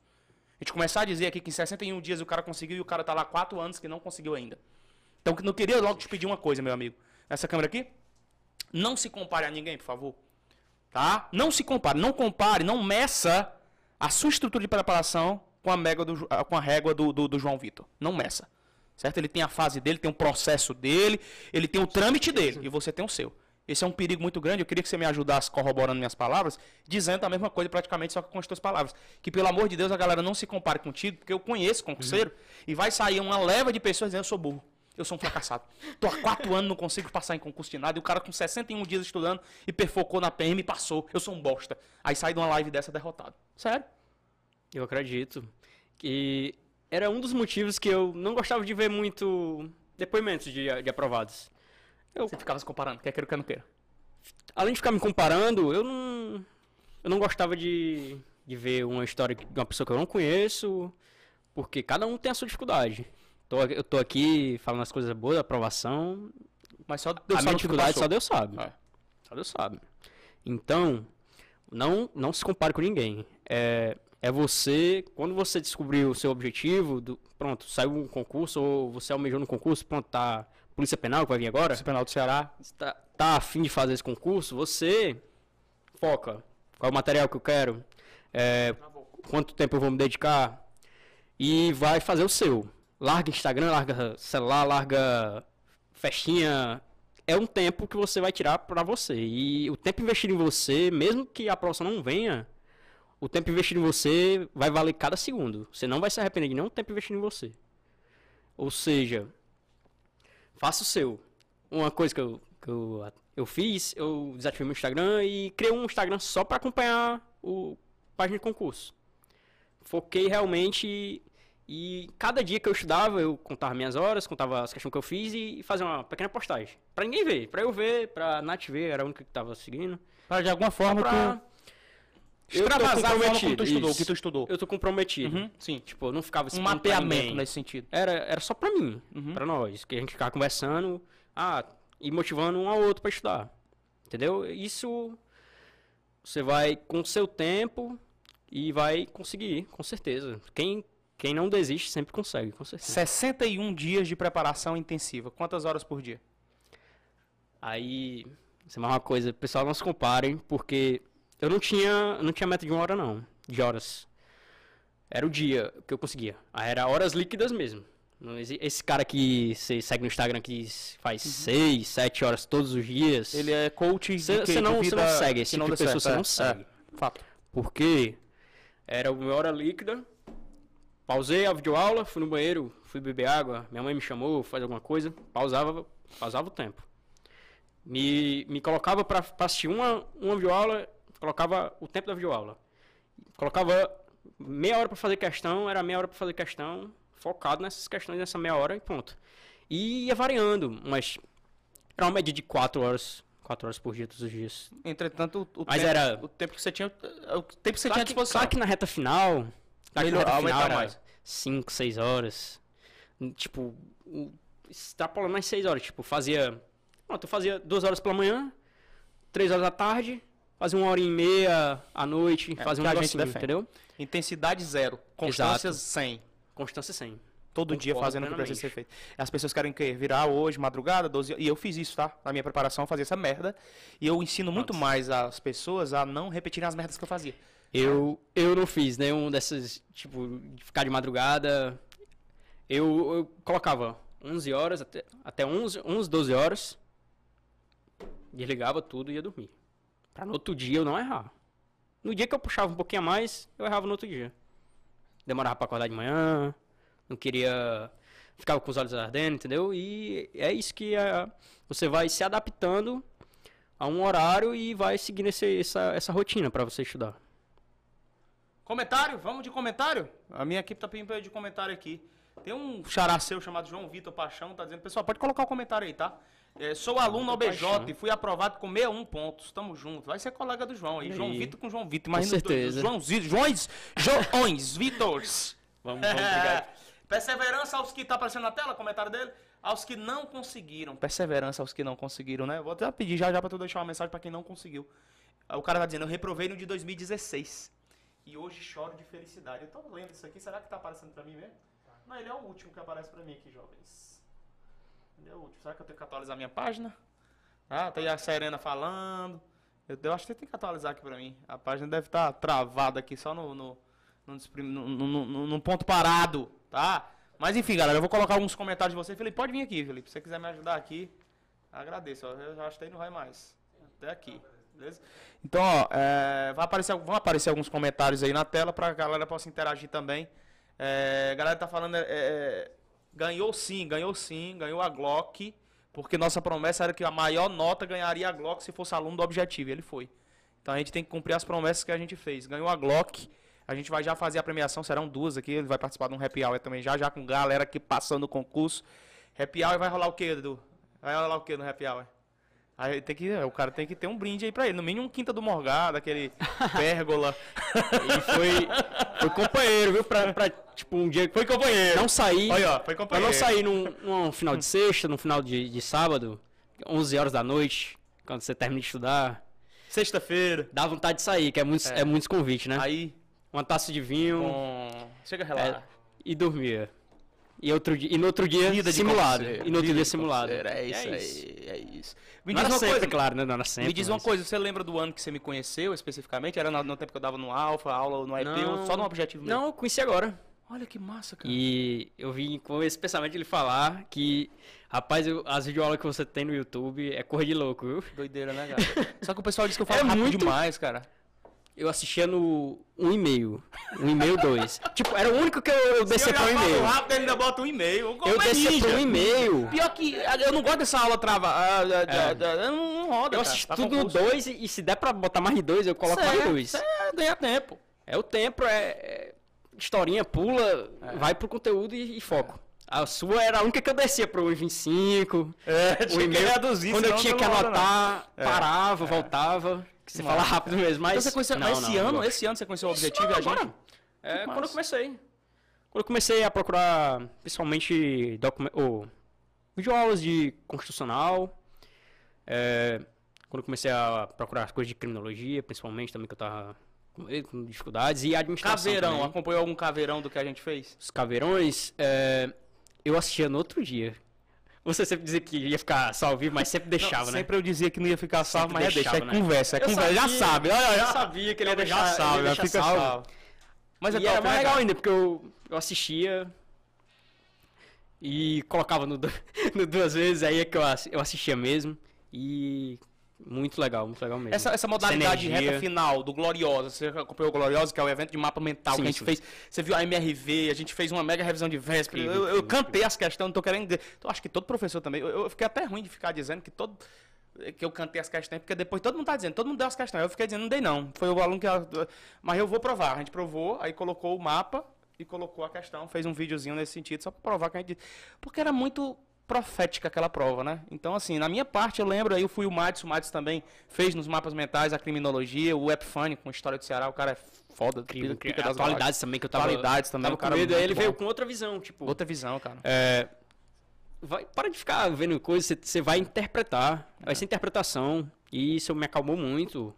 A gente começar a dizer aqui que em 61 dias o cara conseguiu e o cara tá lá 4 anos que não conseguiu ainda. Então não queria logo te pedir uma coisa, meu amigo. Essa câmera aqui, não se compare a ninguém, por favor. Tá? Não se compare, não compare, não meça a sua estrutura de preparação com a, mega do ah, com a régua do, do, do João Vitor. Não meça. Certo? Ele tem a fase dele, tem o processo dele, ele tem o trâmite dele e você tem o seu. Esse é um perigo muito grande. Eu queria que você me ajudasse corroborando minhas palavras, dizendo a mesma coisa praticamente, só que com as tuas palavras. Que pelo amor de Deus a galera não se compare contigo, porque eu conheço concurseiro e vai sair uma leva de pessoas dizendo eu sou burro. Eu sou um fracassado. Tô há quatro anos, não consigo passar em concurso de nada. E o cara com 61 dias estudando e perfocou na PM e passou. Eu sou um bosta. Aí sai de uma live dessa derrotado. Sério? Eu acredito. que era um dos motivos que eu não gostava de ver muito depoimentos de, de aprovados. Eu Você ficava se comparando, quer queira quer não queira. além de ficar me comparando, eu não, eu não gostava de, de ver uma história de uma pessoa que eu não conheço, porque cada um tem a sua dificuldade. Tô, eu tô aqui falando as coisas boas, aprovação, Mas só a Deus minha sabe o que dificuldade só Deus sabe. É. Só Deus sabe. Então, não, não se compare com ninguém. É, é você, quando você descobrir o seu objetivo, do, pronto, saiu um concurso, ou você almejou no concurso, pronto, tá. Polícia Penal que vai vir agora, Esse penal do Ceará. você tá, afim de fazer esse concurso, você foca. Qual é o material que eu quero? É, quanto tempo eu vou me dedicar? E vai fazer o seu. Larga Instagram, larga celular, larga festinha. É um tempo que você vai tirar pra você. E o tempo investido em você, mesmo que a aprovação não venha, o tempo investido em você vai valer cada segundo. Você não vai se arrepender de nenhum tempo investido em você. Ou seja, faça o seu. Uma coisa que eu, que eu, eu fiz, eu desativei meu Instagram e criei um Instagram só para acompanhar o página de concurso. Foquei realmente e, e cada dia que eu estudava, eu contava minhas horas, contava as questões que eu fiz e fazia uma pequena postagem. Pra ninguém ver, pra eu ver, pra Nath ver, era a única que tava seguindo. Para de alguma forma Pra... tu extravasar a forma como tu estudou, o que tu estudou. Eu tô comprometido. Uhum, sim. Tipo, eu não ficava Um expondo pra mapeamento nesse sentido. Era, era só pra mim, Uhum. pra nós, que a gente ficava conversando, ah, e motivando um ao outro pra estudar. Entendeu? Isso você vai com o seu tempo e vai conseguir, com certeza. Quem, quem não desiste sempre consegue, com certeza. 61 dias de preparação intensiva. Quantas horas por dia? Aí, isso é mais uma coisa, pessoal, não se comparem, porque eu não tinha, não tinha meta de uma hora não, de horas. Era o dia que eu conseguia. Aí era horas líquidas mesmo. Esse cara que você segue no Instagram que faz seis, sete horas todos os dias. Ele é coach de Você não, você não segue esse tipo de pessoa, você não é, segue. é. Fato. Porque era uma hora líquida. Pausei a videoaula, fui no banheiro, fui beber água, minha mãe me chamou, fazer alguma coisa, pausava, pausava o tempo. Me, me colocava para assistir uma, uma videoaula, colocava o tempo da videoaula. Colocava meia hora para fazer questão, era meia hora para fazer questão, focado nessas questões nessa meia hora e pronto. E ia variando, mas era uma média de quatro horas, quatro horas por dia todos os dias. Entretanto, o, Mas tempo, era- o tempo que você tinha, o tempo que você tinha à Claro que, disposição. claro que na reta final. Claro na reta final era mais. 5, 6 horas. Tipo, o- extrapolando mais 6 horas. Tipo, fazia. Pronto, eu fazia 2 horas pela manhã, 3 horas da tarde, fazia uma hora e meia à noite, É, fazia um que negocinho, entendeu? Intensidade zero. Constâncias 100. Constância 100. Todo dia Concordo fazendo o que precisa ser feito. As pessoas querem o quê? Virar hoje, madrugada, 12 E eu fiz isso, tá? Na minha preparação, eu fazia essa merda. E eu ensino muito Nossa. mais as pessoas a não repetirem as merdas que eu fazia. Eu, eu não fiz nenhum dessas, tipo, de ficar de madrugada. Eu, eu colocava 11 horas, até, até 11, 11, 12 horas. Desligava tudo e ia dormir. Pra no outro dia eu não errar. No dia que eu puxava um pouquinho a mais, eu errava no outro dia. Demorava pra acordar de manhã, não queria. Ficava com os olhos ardendo, entendeu? E é isso que é, você vai se adaptando a um horário e vai seguindo esse, essa, essa rotina pra você estudar. Comentário? Vamos de comentário? A minha equipe tá pedindo de comentário aqui. Tem um xará seu chamado João Vitor Paixão, tá dizendo, pessoal, pode colocar o comentário aí, tá? É, sou aluno OBJ e fui aprovado com 61 pontos. Tamo junto. Vai ser colega do João aí. João. Vitor com João Vitor. Imagina dois. certeza. Joões, Joões, <laughs> Joões, Vitors. Vamos, vamos brigar. <laughs> Perseverança aos que tá aparecendo na tela, comentário dele. Aos que não conseguiram. Perseverança aos que não conseguiram, né? Vou até pedir já já pra tu deixar uma mensagem pra quem não conseguiu. O cara tá dizendo, eu reprovei no de 2016. E hoje choro de felicidade. Eu tô lendo isso aqui, será que tá aparecendo pra mim mesmo? Não, ele é o último que aparece pra mim aqui, jovens. Ele é o último. Será que eu tenho que atualizar minha página? Ah, tá aí a Serena falando. Eu, eu acho que tem que atualizar aqui pra mim. A página deve estar travada aqui só no, no, no, no, no- ponto parado, tá? Mas enfim, galera, eu vou colocar alguns comentários de você. Felipe, pode vir aqui, Felipe. Se você quiser me ajudar aqui, agradeço. Eu acho que aí não vai mais. Até aqui, beleza? Então, ó, é, vai aparecer, vão aparecer alguns comentários aí na tela pra galera possa interagir também. É, a galera tá falando, é, é, ganhou sim, ganhou sim, ganhou a Glock, porque nossa promessa era que a maior nota ganharia a Glock se fosse aluno do objetivo, e ele foi. Então a gente tem que cumprir as promessas que a gente fez. Ganhou a Glock, a gente vai já fazer a premiação, serão duas aqui, ele vai participar de um happy hour também já, já com galera aqui passando o concurso. Happy hour vai rolar o quê, Edu? Vai rolar o quê no happy hour? Aí tem que, o cara tem que ter um brinde aí pra ele. No mínimo um quinta do Morgado, aquele <laughs> pérgola. E foi, foi companheiro, viu? Pra, pra, tipo, um dia. Foi companheiro. Não sair. Olha, ó, foi Pra companheiro. não sair num, num final de sexta, num final de, de sábado, 11 horas da noite, quando você termina de estudar, Sexta-feira. dá vontade de sair, que é muitos, é. muitos convites, né? Aí, Uma taça de vinho com... Chega a é, relar. e dormia. E, outro dia, e no outro dia, Vida simulado. E no outro dia, simulado. conselheiro, É E isso aí, é isso. Me Não diz uma sempre, coisa, claro, né? Não sempre. me diz uma mas- coisa, você lembra do ano que você me conheceu especificamente? Era no, no tempo que eu dava no Alfa, aula no EP, ou Não. só no objetivo mesmo? Não, eu conheci agora. Olha que massa, cara. E eu vim com esse pensamento de ele falar que, rapaz, eu- as videoaulas que você tem no YouTube é correr de louco, viu? Doideira, né, cara? <laughs> Só que o pessoal diz que eu falo É muito- demais, cara. Eu assistia no 1,5. 1,5, 2. tipo, era o único que eu, eu descia pra um e-mail. rápido, ele ainda bota um e-mail. Como Eu é descia um e-mail. Pior que eu não gosto dessa aula trava. ah, ah, ah, ah, Não, não roda, Eu cara. assisto Tá tudo no confuso. 2 e, se der pra botar mais de 2, eu coloco mais Certo, 2. É, ganha tempo. É o tempo, é, é historinha, pula, É. vai pro conteúdo e, e foco. A sua era a única que eu descia pro 1,25. É, O e-mail, quando eu tinha que anotar, É, parava, voltava. Que você fala rápido mesmo, mas... Então você conheceu, Não, mas não, esse não ano, esse ano você conheceu o objetivo e a gente. agora. É, quando eu comecei. Quando eu comecei a procurar, principalmente, document... oh, videoaulas de constitucional. é, quando eu comecei a procurar as coisas de criminologia, principalmente, também que eu tava com dificuldades. E administração Caveirão, também. acompanhou algum caveirão do que a gente fez? Os caveirões, é, eu assistia no outro dia. Você sempre dizia que ia ficar vivo, mas sempre deixava, Não, né? Sempre eu dizia que não ia ficar salvo, Sempre mas é deixa, é deixava, né? conversa, é Eu conversa. Já sabia, sabe, olha, eu já sabia que ele ia já deixar- ia já deixar fica salvo. salvo. Mas é era mais né, legal cara? ainda, porque eu, eu assistia e colocava no, <laughs> no duas vezes, aí é que eu, eu assistia mesmo. E muito legal, muito legal mesmo. Essa, essa modalidade de energia. reta final do Gloriosa, você acompanhou o Gloriosa, que é o evento de mapa mental Sim, que a gente sim. fez. Você viu a MRV, a gente fez uma mega revisão de véspera. Incrível, Eu, eu incrível, cantei as questões, não tô querendo. Eu acho que todo professor também. Eu, eu fiquei até ruim de ficar dizendo que todo. Que eu cantei as questões, porque depois todo mundo tá dizendo, todo mundo deu as questões. Eu fiquei dizendo, não dei não. Foi o aluno que. Mas eu vou provar. A gente provou, aí colocou o mapa e colocou a questão, fez um videozinho nesse sentido, só pra provar que a gente. Porque era muito profética aquela prova, né? Então, assim, na minha parte, eu lembro, aí eu fui o Matos, o Matos também fez nos mapas mentais a criminologia, o Epifani com a história do Ceará, o cara é foda, Incrível, pica das Atualidades também, que eu tava, Atualidades também, tava o com cara medo. Aí ele veio bom. com outra visão, tipo... Outra visão, cara. É, vai, para de ficar vendo coisas, você- vai interpretar. Vai ser interpretação. E isso me acalmou muito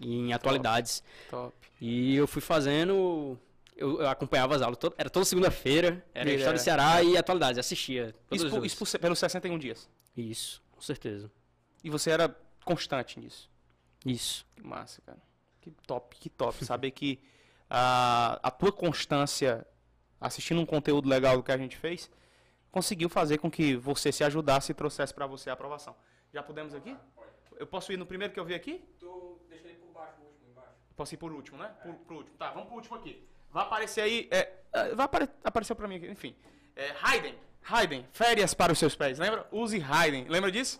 em atualidades. Top. E eu fui fazendo. Eu, eu acompanhava as aulas, todo- era toda segunda-feira, era História do Ceará e atualidades, assistia. Isso, por- isso por pelos 61 dias. Isso, com certeza. E você era constante nisso. Isso. Que massa, cara. Que top, que top. <laughs> Saber que a, a tua constância assistindo um conteúdo legal do que a gente fez conseguiu fazer com que você se ajudasse e trouxesse pra você a aprovação. Já podemos aqui? Eu posso ir no primeiro que eu vi aqui? deixa ele por baixo, o último, embaixo. Posso ir por último, né? Por, por último. Tá, vamos pro último aqui. Vai aparecer aí. É, é, vai apare aparecer pra mim aqui, enfim. É, Hayden. Hayden. Férias para os seus pés. Lembra? Use Hayden. Lembra disso?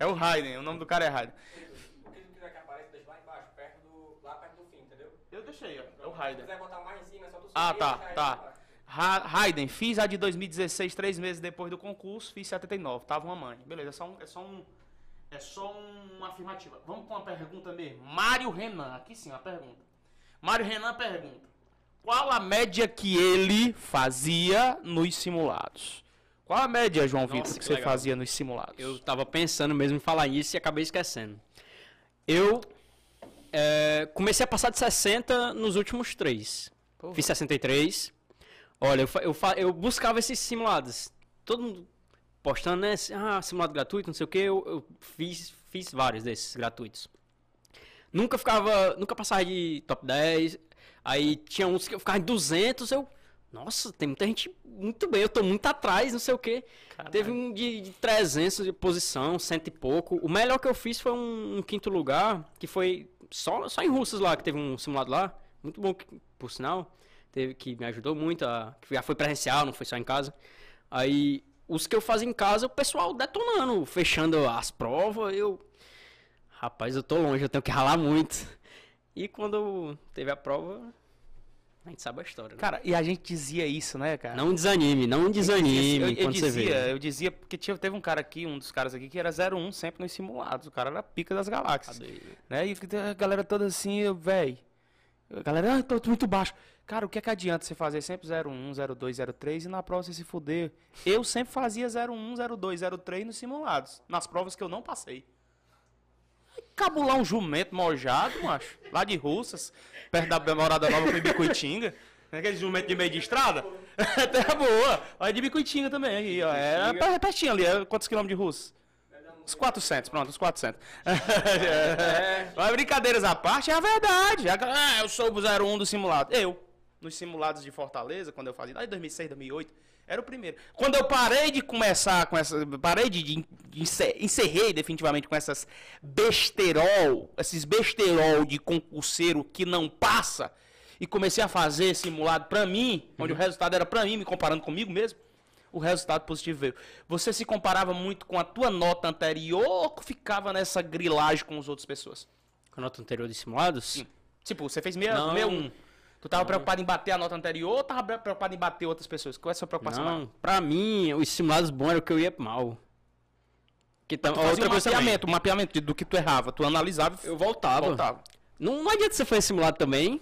É o Hayden. O nome do cara é Hayden. O que quiser que apareça, deixa lá embaixo, perto do, lá perto do fim, entendeu? Eu deixei, ó. É o Hayden. quiser botar mais em cima, é só tu Ah, tá, tá. Ha- Hayden, fiz a de 2016, três meses depois do concurso, fiz 79. Tava uma mãe. Beleza, é só um. É só, um, é só uma afirmativa. Vamos com uma pergunta mesmo. Mário Renan, aqui sim, uma pergunta. Mário Renan pergunta: Qual a média que ele fazia nos simulados? Qual a média, João Nossa, Vitor, que, que você legal. fazia nos simulados? Eu tava pensando mesmo em falar isso e acabei esquecendo. Eu é, comecei a passar de 60 nos últimos três. Pô, Fiz 63. Olha, eu, eu, eu buscava esses simulados. Todo mundo postando, né? Ah, simulado gratuito, não sei o que. Eu, eu fiz, fiz vários desses gratuitos. Nunca ficava, nunca passava de top 10. Aí tinha uns que eu ficava em 200, eu... Nossa, tem muita gente muito bem, eu tô muito atrás, não sei o que. Caralho. Teve um de, de 300 de posição, cento e pouco. O melhor que eu fiz foi um, um quinto lugar, que foi só, só em Russas lá, que teve um simulado lá. Muito bom, por sinal. Teve, que me ajudou muito. A, que já foi presencial, não foi só em casa. Aí, os que eu fazia em casa, o pessoal detonando, fechando as provas. Eu. Rapaz, eu tô longe, eu tenho que ralar muito. E quando teve a prova, A gente sabe a história. Né? Cara, e a gente dizia isso, né, cara? Não desanime, não desanime eu, eu, eu quando dizia, você vê. Eu dizia, porque tinha, teve um cara aqui, um dos caras aqui, que era 01 sempre nos simulados. O cara era a pica das galáxias. Né? E a galera toda assim, velho. A galera, ah, tô muito baixo. Cara, o que é que adianta você fazer sempre 01, 02, 03 e na prova você se fuder? Eu sempre fazia 01, 02, 03 nos simulados. Nas provas que eu não passei. Cabular um jumento mojado, macho. Lá de Russas, perto da Morada Nova com Ibicuitinga. Aquele jumento de meio de estrada. <laughs> Terra boa. Olha de Bicuitinga também. Aí, ó. É pertinho ali. É quantos quilômetros de Russas? Os 400, pronto, os 400. É. <laughs> Mas brincadeiras à parte, é a verdade. Ah, eu sou o 01 do simulado. Eu, nos simulados de Fortaleza, quando eu fazia, lá em 2006, 2008, era o primeiro. Quando eu parei de começar com essa. Parei de. de, de encerrei definitivamente com essas besterol, esses besterol de concurseiro que não passa, e comecei a fazer simulado pra mim, onde uhum. o resultado era pra mim, me comparando comigo mesmo o resultado positivo veio. Você se comparava muito com a tua nota anterior ou ficava nessa grilagem com as outras pessoas? Com a nota anterior de simulados? Sim. Tipo, você fez 61. Tu tava não. preocupado em bater a nota anterior ou tava preocupado em bater outras pessoas? Qual é a sua preocupação? Não, pra mim, os simulados bons era o que eu ia mal. Que tam... outra um mapeamento, um mapeamento do que tu errava. Tu analisava Eu voltava. voltava. Não, não adianta você fazer simulado também.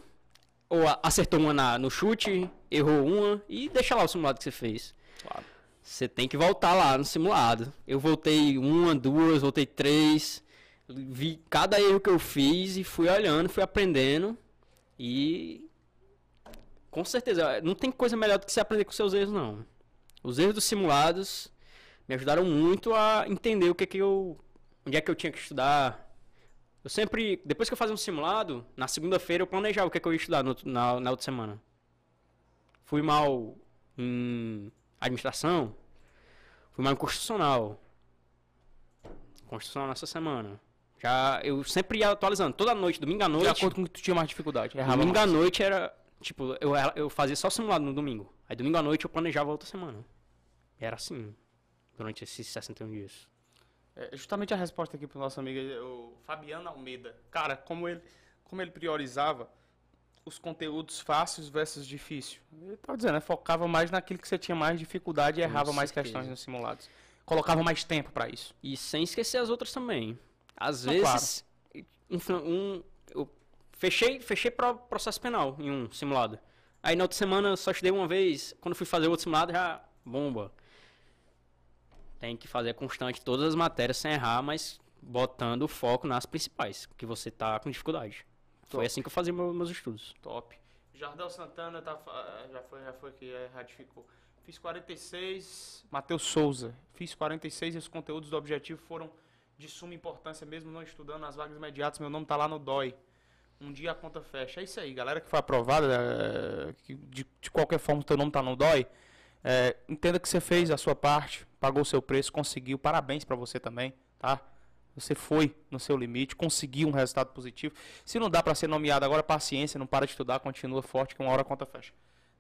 Ou acertou uma na, no chute, errou uma e deixa lá o simulado que você fez. Claro. Você tem que voltar lá no simulado. Eu voltei uma, duas, voltei três. Vi cada erro que eu fiz e fui olhando, fui aprendendo. E. Com certeza, não tem coisa melhor do que você aprender com seus erros, não. Os erros dos simulados me ajudaram muito a entender o que, que eu. onde é que eu tinha que estudar. Eu sempre. Depois que eu fazia um simulado, na segunda-feira eu planejava o que, que eu ia estudar no, na, na outra semana. Fui mal em administração, fui mais constitucional. Constitucional nessa semana. Já eu sempre ia atualizando, toda noite, domingo à noite. De acordo com que tu tinha mais dificuldade. Domingo à noite era, tipo, eu, eu fazia só simulado no domingo. Aí domingo à noite eu planejava outra semana. Era assim, durante esses 61 dias. É justamente a resposta aqui pro nosso amigo, o Fabiano Almeida. Cara, como ele, como ele priorizava os conteúdos fáceis versus difícil. Ele estava dizendo, né? focava mais naquilo que você tinha mais dificuldade e errava mais questões nos simulados. Colocava mais tempo para isso. E sem esquecer as outras também. Às Não, vezes, claro. um, um, fechei, fechei para processo penal em um simulado. Aí na outra semana só estudei uma vez, quando fui fazer outro simulado já bomba. Tem que fazer constante todas as matérias sem errar, mas botando o foco nas principais, que você tá com dificuldade. Foi assim que eu fazia meus estudos. Top. Jardel Santana tá, já foi, já foi que é, ratificou. Fiz 46, Matheus Souza. Fiz 46 e os conteúdos do objetivo foram de suma importância, mesmo não estudando nas vagas imediatas. Meu nome tá lá no DOI. Um dia a conta fecha. É isso aí, galera que foi aprovada, é, de, de qualquer forma o teu nome tá no DOI. É, entenda que você fez a sua parte, pagou o seu preço, conseguiu. Parabéns para você também, tá? Você foi no seu limite, conseguiu um resultado positivo. Se não dá para ser nomeado agora, paciência, não para de estudar, continua forte, que uma hora a conta fecha.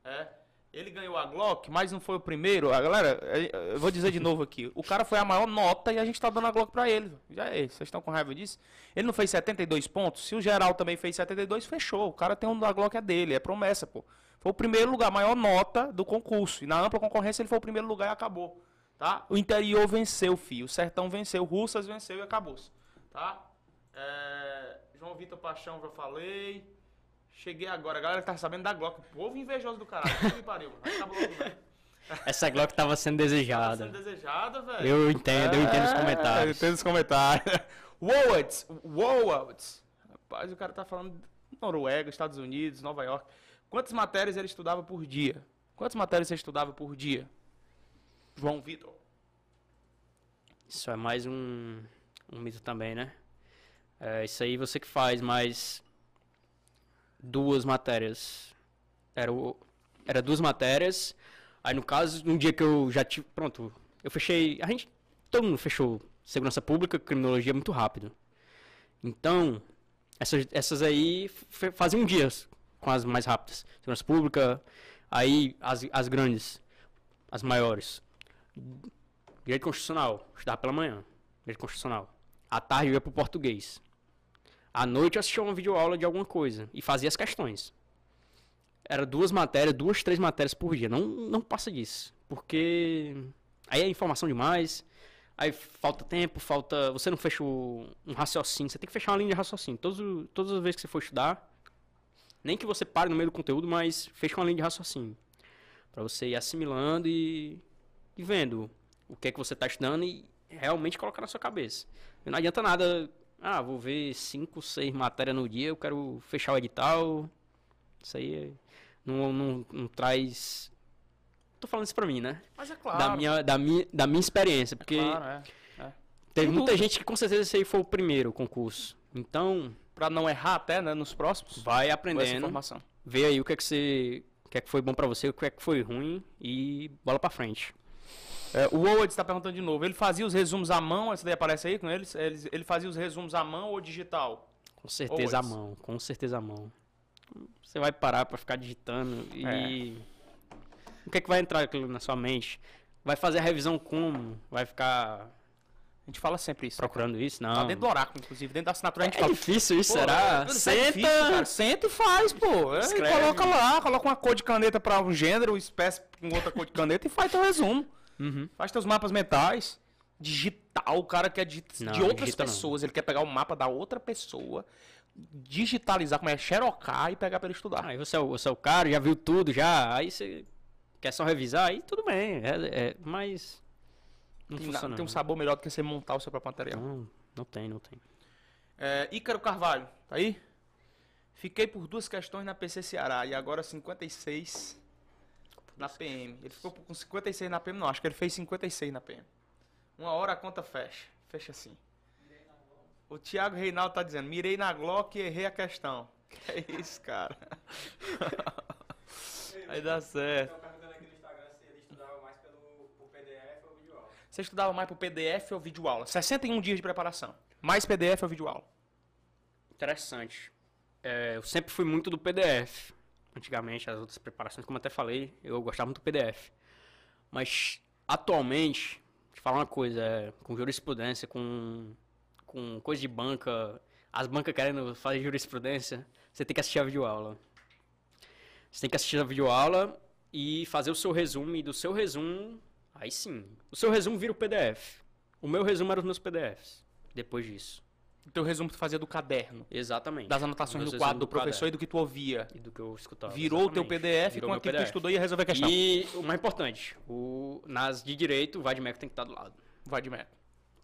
É. Ele ganhou a Glock, mas não foi o primeiro. A galera, é, eu vou dizer de novo aqui. O cara foi a maior nota e a gente está dando a Glock para ele. Já é, vocês estão com raiva disso? Ele não fez 72 pontos. Se o geral também fez 72, fechou. O cara tem um da Glock é dele, é promessa, pô. Foi o primeiro lugar, a maior nota do concurso. E na ampla concorrência ele foi o primeiro lugar e acabou. Tá? O interior venceu, filho. O sertão venceu. Russas venceu e acabou. Tá? É... João Vitor Paixão, já falei. Cheguei agora. A galera que tá sabendo da Glock. O povo invejoso do caralho. Que pariu. Logo, <laughs> Essa Glock tava sendo desejada. Tava sendo desejada, velho. Eu entendo, é... eu entendo os comentários. Eu entendo os comentários. <laughs> Wowards. Wowards. Rapaz, o cara tá falando Noruega, Estados Unidos, Nova York. Quantas matérias ele estudava por dia? Quantas matérias você estudava por dia? João Vitor. Isso é mais um, um mito também, né? É, isso aí você que faz mais duas matérias. Era, o, era duas matérias. Aí no caso, um dia que eu já tive. Pronto, eu fechei. A gente. Todo mundo fechou segurança pública, criminologia muito rápido. Então, essas, essas aí faziam dias com as mais rápidas. Segurança pública, aí as, as grandes, as maiores. Direito constitucional, estudava pela manhã. Direito constitucional. À tarde eu ia pro português. À noite eu assistia uma videoaula de alguma coisa e fazia as questões. era duas matérias, duas, três matérias por dia. Não, não passa disso. Porque aí é informação demais. Aí falta tempo, falta. Você não fecha um raciocínio. Você tem que fechar uma linha de raciocínio. Todos, todas as vezes que você for estudar, nem que você pare no meio do conteúdo, mas fecha uma linha de raciocínio. Para você ir assimilando e, e vendo o que é que você está estudando e realmente colocar na sua cabeça. Não adianta nada. Ah, vou ver cinco, seis matérias no dia, eu quero fechar o edital. Isso aí não, não, não traz tô falando isso pra mim, né? Mas é claro. Da minha, da minha, da minha experiência. Porque é claro, é. é. teve muita gente que com certeza esse aí foi o primeiro concurso. Então. Pra não errar até, né, nos próximos. Vai aprendendo. Vê aí o que é que você. O que é que foi bom pra você, o que é que foi ruim e bola pra frente. É, o Owed está perguntando de novo. Ele fazia os resumos à mão, essa daí aparece aí com eles? Ele, ele fazia os resumos à mão ou digital? Com certeza à mão, com certeza à mão. Você vai parar para ficar digitando e. É. O que é que vai entrar aquilo na sua mente? Vai fazer a revisão como? Vai ficar. A gente fala sempre isso. Procurando cara. isso? Não. Tá dentro do oráculo, inclusive. Dentro da assinatura a gente é fala. É difícil isso, será? É Senta. É difícil, Senta e faz, pô. É. Coloca lá, coloca uma cor de caneta para um gênero, espécie com outra cor de caneta e faz teu resumo. Uhum. Faz teus mapas mentais. Digital, o cara quer de, não, de outras pessoas. Não. Ele quer pegar o mapa da outra pessoa, digitalizar, como é, xerocar e pegar para ele estudar. Aí você é, o, você é o cara, já viu tudo, já. Aí você quer só revisar, aí tudo bem. É, é mas. Não tem, funciona. Tem um sabor melhor do que você montar o seu próprio material. Não, não tem, não tem. É, Ícaro Carvalho, tá aí? Fiquei por duas questões na PC Ceará e agora 56 na PM. Ele ficou com 56 na PM, não, acho que ele fez 56 na PM. Uma hora a conta fecha. Fecha assim. O Thiago Reinaldo tá dizendo, mirei na Glock e errei a questão. Que <laughs> é isso, cara? <laughs> Aí dá certo. Você estudava mais por PDF ou vídeo aula? 61 dias de preparação. Mais PDF ou vídeo aula? Interessante. É, eu sempre fui muito do PDF. Antigamente, as outras preparações, como até falei, eu gostava muito do PDF. Mas, atualmente, te falar uma coisa, é, com jurisprudência, com, com coisa de banca, as bancas querendo fazer jurisprudência, você tem que assistir a videoaula. Você tem que assistir a videoaula e fazer o seu resumo, e do seu resumo Aí sim. O seu resumo vira o PDF. O meu resumo era os meus PDFs. Depois disso. O teu resumo tu fazia do caderno. Exatamente. Das anotações do quadro do, do professor e do que tu ouvia. E do que eu escutava. Virou o teu PDF Virou com aquilo que tu estudou e ia resolver a questão. E o mais importante, o, nas de direito, o Vadmec tem que estar do lado. Vadmec.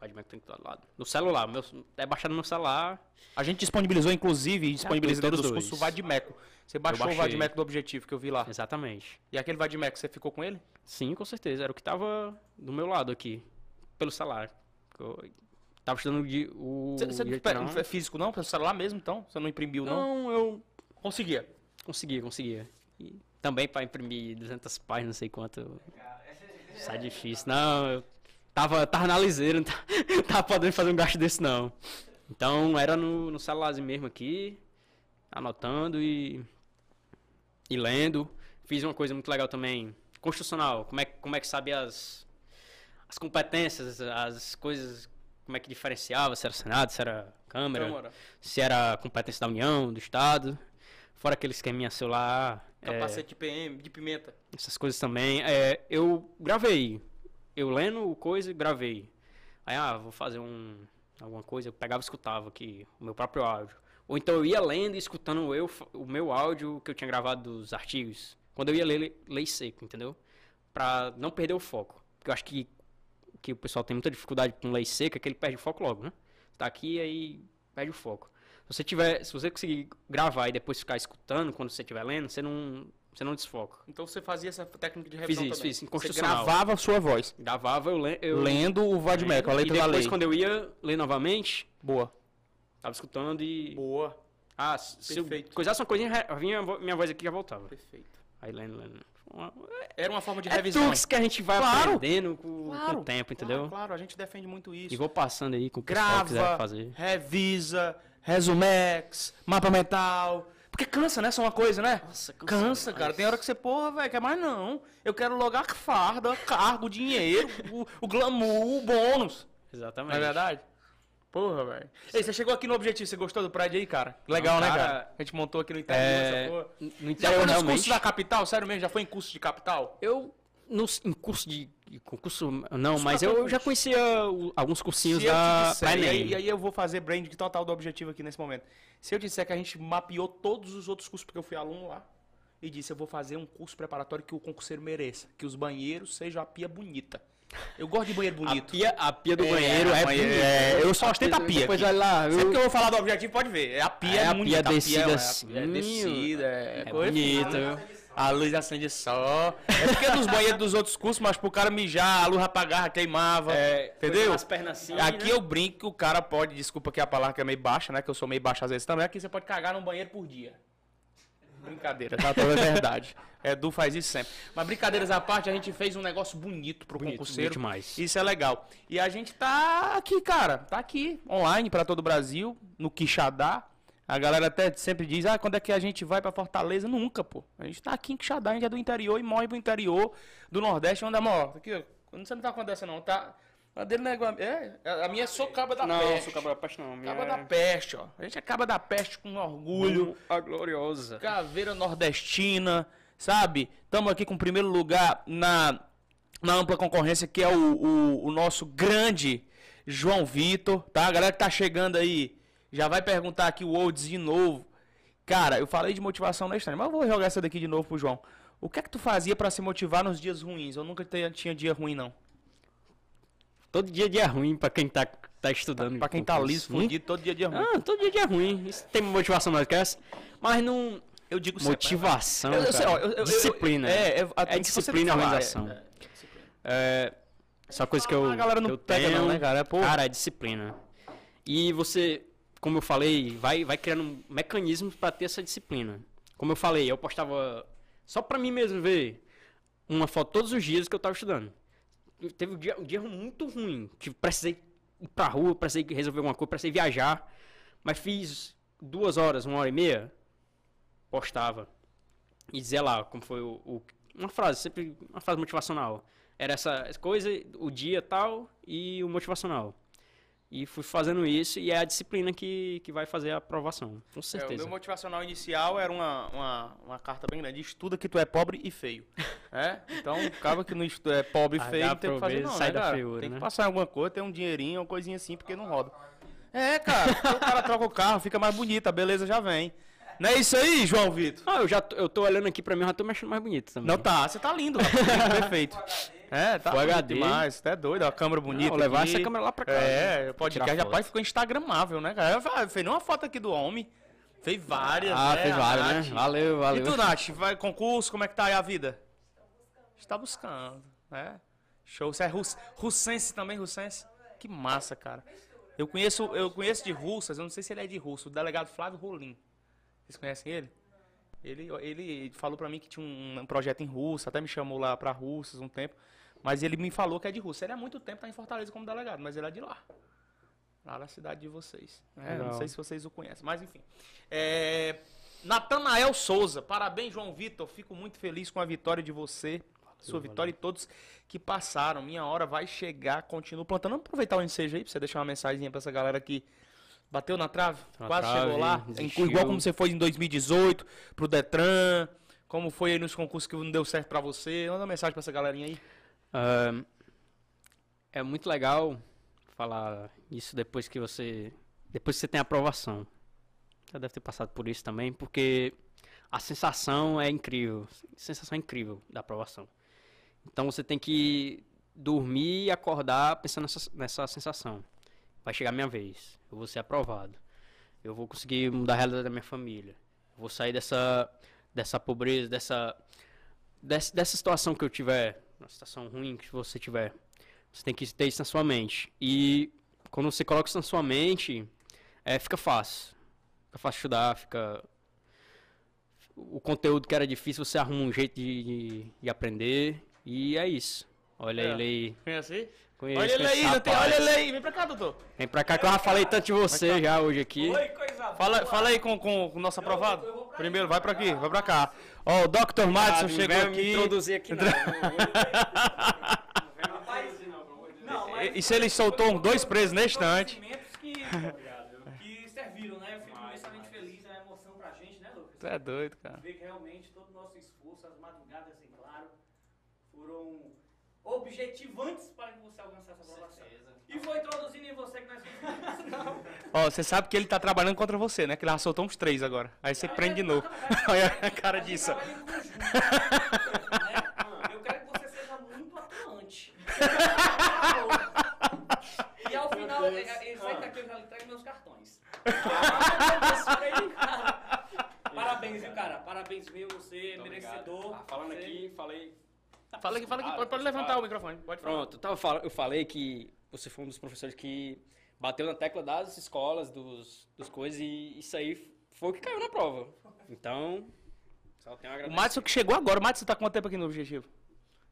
Vadmec tem que estar do lado. No celular, meu, é baixado no meu celular. A gente disponibilizou, inclusive, disponibilizou dentro dos cursos o Vadmeco. Você baixou o Vadmeco do objetivo que eu vi lá. Exatamente. E aquele Vadmeco, você ficou com ele? Sim, com certeza. Era o que estava do meu lado aqui, pelo celular. Tava estudando de, o. Você não é físico, não? Pelo celular mesmo, então? Você não imprimiu, não? Não, eu. Conseguia? Conseguia, conseguia. E também para imprimir 200 páginas, não sei quanto. Isso é difícil. Não, eu tava, tava na liseira, <laughs> não tava podendo fazer um gasto desse, não. Então era no, no celularzinho mesmo aqui, anotando e e lendo. Fiz uma coisa muito legal também, constitucional. Como é, como é que sabe as, as competências, as coisas, como é que diferenciava, se era Senado, se era Câmara, Câmara. se era competência da União, do Estado. Fora aquele esqueminha celular. Capacete é, de PM, de pimenta. Essas coisas também. É, eu gravei. Eu lendo coisa, gravei. Aí, ah, vou fazer um, alguma coisa, eu pegava e escutava aqui o meu próprio áudio. Ou então eu ia lendo e escutando eu, o meu áudio que eu tinha gravado dos artigos. Quando eu ia ler, lei seco, entendeu? Pra não perder o foco. Porque eu acho que, que o pessoal tem muita dificuldade com lei seca, que ele perde o foco logo, né? Tá aqui aí perde o foco. Se você tiver, se você conseguir gravar e depois ficar escutando quando você estiver lendo, você não, você não desfoca. Então você fazia essa técnica de revisão fiz isso, também? Fiz, isso, Você gravava a sua voz? Gravava eu, eu lendo o Vadmec, a letra da lei. E depois quando eu ia ler novamente, boa. Tava escutando e boa. Ah, se Perfeito. eu coisasse uma coisinha, vinha minha voz aqui já voltava. Perfeito. Aí lendo, lendo. Era uma forma de é revisão. Que a gente vai claro. aprendendo com, claro. com, o tempo, entendeu? Claro, claro, a gente defende muito isso. E vou passando aí com o Grava, que quiser fazer. revisa, resumex, mapa mental. Porque cansa, né? Só uma coisa, né? Nossa, cansa, cansa cara. Tem hora que você, porra, velho, quer mais não. Eu quero logar farda, cargo, dinheiro, <laughs> o, o glamour, o bônus. Exatamente. Não é verdade? Porra, velho. Ei, você chegou aqui no objetivo, você gostou do prédio aí, cara? Legal, né, cara? A gente montou aqui no interior, É, essa porra. no Já foi nos realmente. cursos da capital? Sério mesmo? Já foi em curso de capital? Eu, nos, em curso de, concurso, não, mas eu já conhecia o- alguns cursinhos Se da disser, e, aí, e aí eu vou fazer brand total do objetivo aqui nesse momento. Se eu disser que a gente mapeou todos os outros cursos, porque eu fui aluno lá, e disse, eu vou fazer um curso preparatório que o concurseiro mereça. Que os banheiros sejam a pia bonita. Eu gosto de banheiro A bonito. pia, a pia do É, banheiro é, banheiro- bonita. é, eu só ostento a pia Depois aqui. lá, Sempre eu, que eu vou falar do objetivo, pode ver. É a pia É, é, a bonita. pia descida é, assim, é descida, é, é coisa bonita, fina. viu? A luz acende só. É porque nos banheiros dos outros cursos, mas pro cara mijar, a luz apagava, queimava. É, entendeu? As pernas assim, Aqui né? eu brinco que o cara pode, desculpa que a palavra que é meio baixa, né? Que eu sou meio baixo às vezes também. Aqui você pode cagar num banheiro por dia. Brincadeira, tá? Toda verdade. <laughs> Edu faz isso sempre. Mas brincadeiras à parte, a gente fez um negócio bonito pro Bonito, concurseiro. bonito demais. Isso é legal. E a gente tá aqui, cara. Tá aqui, online pra todo o Brasil, no Quixadá. A galera até sempre diz, ah, quando é que a gente vai pra Fortaleza? Nunca, pô. A gente tá aqui em Quixadá, a gente é do interior e morre pro interior do Nordeste, onde é maior. Aqui, ó. Você não tá com não, tá? A dele não é igual a É, a minha é só caba da Não, peste. sou cabra da peste não. minha Caba é da peste, ó. A gente é caba da peste com orgulho. A gloriosa. Caveira nordestina, sabe? Estamos aqui com o primeiro lugar na, na ampla concorrência, que é o, o, o nosso grande João Vitor, tá? A galera que tá chegando aí já vai perguntar aqui o Olds de novo. Cara, eu falei de motivação na estranha, mas eu vou jogar essa daqui de novo pro João. O que é que tu fazia pra se motivar nos dias ruins? Eu nunca tinha dia ruim, não. Todo dia é dia ruim pra quem tá, tá estudando. Pra quem tá liso, fudido, todo dia é dia ruim. Ah, todo dia é dia ruim. Isso tem motivação mais que essa. Mas não... eu digo Motivação, Eu- eu sei, cara. ó, eu- eu- eu- disciplina. é, é, a- É disciplina e organização. é, é, É, essa coisa que eu, A galera não eu pega tenho, não, né, cara? É, pô. Cara, é disciplina. E você, como eu falei, vai, vai criando mecanismos pra ter essa disciplina. Como eu falei, eu postava só pra mim mesmo ver uma foto todos os dias que eu tava estudando. Teve um dia, um dia muito ruim, que precisei ir pra rua, precisei resolver alguma coisa, precisei viajar, mas fiz duas horas, uma hora e meia, postava e dizia lá como foi o, o- uma frase, sempre uma frase motivacional. Era essa coisa, o dia tal e o motivacional. E fui fazendo isso e é a disciplina que, que vai fazer a aprovação, com É, o certeza. meu motivacional inicial era uma, uma, uma carta bem grande. Estuda que tu é pobre e feio. <laughs> É? Então, acaba que não estu- é pobre e Ah, feio, tem que fazer não, sai né, da cara? feiura, Tem que né? passar em alguma coisa, ter um dinheirinho, uma coisinha assim, porque não roda. É, cara, o cara troca o carro, fica mais bonito, a beleza já vem. Não é isso aí, João Vitor? Ah, eu já tô, eu tô olhando aqui pra mim, eu já tô me achando mais bonito também. Não tá, você tá lindo, rapaz, <laughs> perfeito. É, tá Full HD. demais, você é doido, a câmera bonita Vou levar essa câmera lá pra casa. É, pode Tirar podcast, rapaz, ficou instagramável, né, cara? Eu fez uma foto aqui do homem, fez várias, Ah, né, fez várias, né? Valeu, valeu. E tu, Nath, vai concurso, como é que tá aí a vida? Está buscando, né? Show. Você é rus, russense também, russense? Que massa, cara. Eu conheço, eu conheço de Russas, eu não sei se ele é de Russo, o delegado Flávio Rolim. Vocês conhecem ele? Ele, ele falou pra mim que tinha um, um projeto em Russa, até me chamou lá pra Russas um tempo. Mas ele me falou que é de Russa. Ele há muito tempo tá em Fortaleza como delegado, mas ele é de lá. Lá na cidade de vocês. É, não sei se vocês o conhecem, mas enfim. É, Natanael Souza, parabéns, João Vitor. Fico muito feliz com a vitória de você, sua vitória e todos que passaram. Minha hora vai chegar, continuo plantando. Vamos aproveitar o ensejo aí pra você deixar uma mensagem pra essa galera que bateu na trave, Na quase trave, chegou lá. desistiu. Igual como você foi em 2018 pro Detran, como foi aí nos concursos que não deu certo pra você. Manda uma mensagem pra essa galerinha aí. Ahn, é muito legal falar isso depois que você. Depois que você tem aprovação. Já deve ter passado por isso também, porque a sensação é incrível. Sensação é incrível da aprovação. Então você tem que dormir e acordar pensando nessa, nessa sensação. Vai chegar a minha vez. Eu vou ser aprovado. Eu vou conseguir mudar a realidade da minha família. Eu vou sair dessa, dessa pobreza, dessa, dessa, dessa situação que eu tiver, uma situação ruim que você tiver. Você tem que ter isso na sua mente. E quando você coloca isso na sua mente, é, fica fácil. Fica fácil estudar, fica. O conteúdo que era difícil, você arruma um jeito de, de, de aprender. E é isso. Olha É. ele aí. Conhece? Conheço Olha ele aí, não tem- rapaz. olha ele aí. Vem pra cá, doutor. Vem pra cá que eu já falei tanto de você já hoje aqui. Fala, fala aí com, com o nosso aprovado. Primeiro, vai pra aqui, vai pra cá. Ó, o Dr. Madison Ah, chegou aqui. me introduzir aqui não. <laughs> E, e se ele soltou uns dois presos neste instante? Conhecimentos que. Que serviram, né? Eu fico imensamente feliz, é uma emoção pra gente, né, Lucas? Tu é doido, cara. Ver que realmente todo o nosso esforço, as madrugadas, em claro, foram objetivantes para que você alcançasse essa aprovação. E foi introduzindo em você que nós fomos. <laughs> Ó, você sabe que ele tá trabalhando contra você, né? Que ele já soltou uns três agora. Aí você prende de novo. <laughs> Olha a cara disso. né? Eu quero que você seja muito atuante. E ao final, isso aí daqui eu já lhe meus cartões. <laughs> Parabéns, viu, cara? Parabéns, viu? Você é merecedor. Ah, falando Você- aqui, falei. Fala aqui, fala aqui. Ah, Pode, pode levantar o microfone. Pode falar. Pronto, eu, tava eu falei que você foi um dos professores que bateu na tecla das escolas, dos, dos coisas, e isso aí foi o que caiu na prova. Então, só tenho a O. Madison que chegou agora. O Madison tá quanto tempo aqui no Objetivo?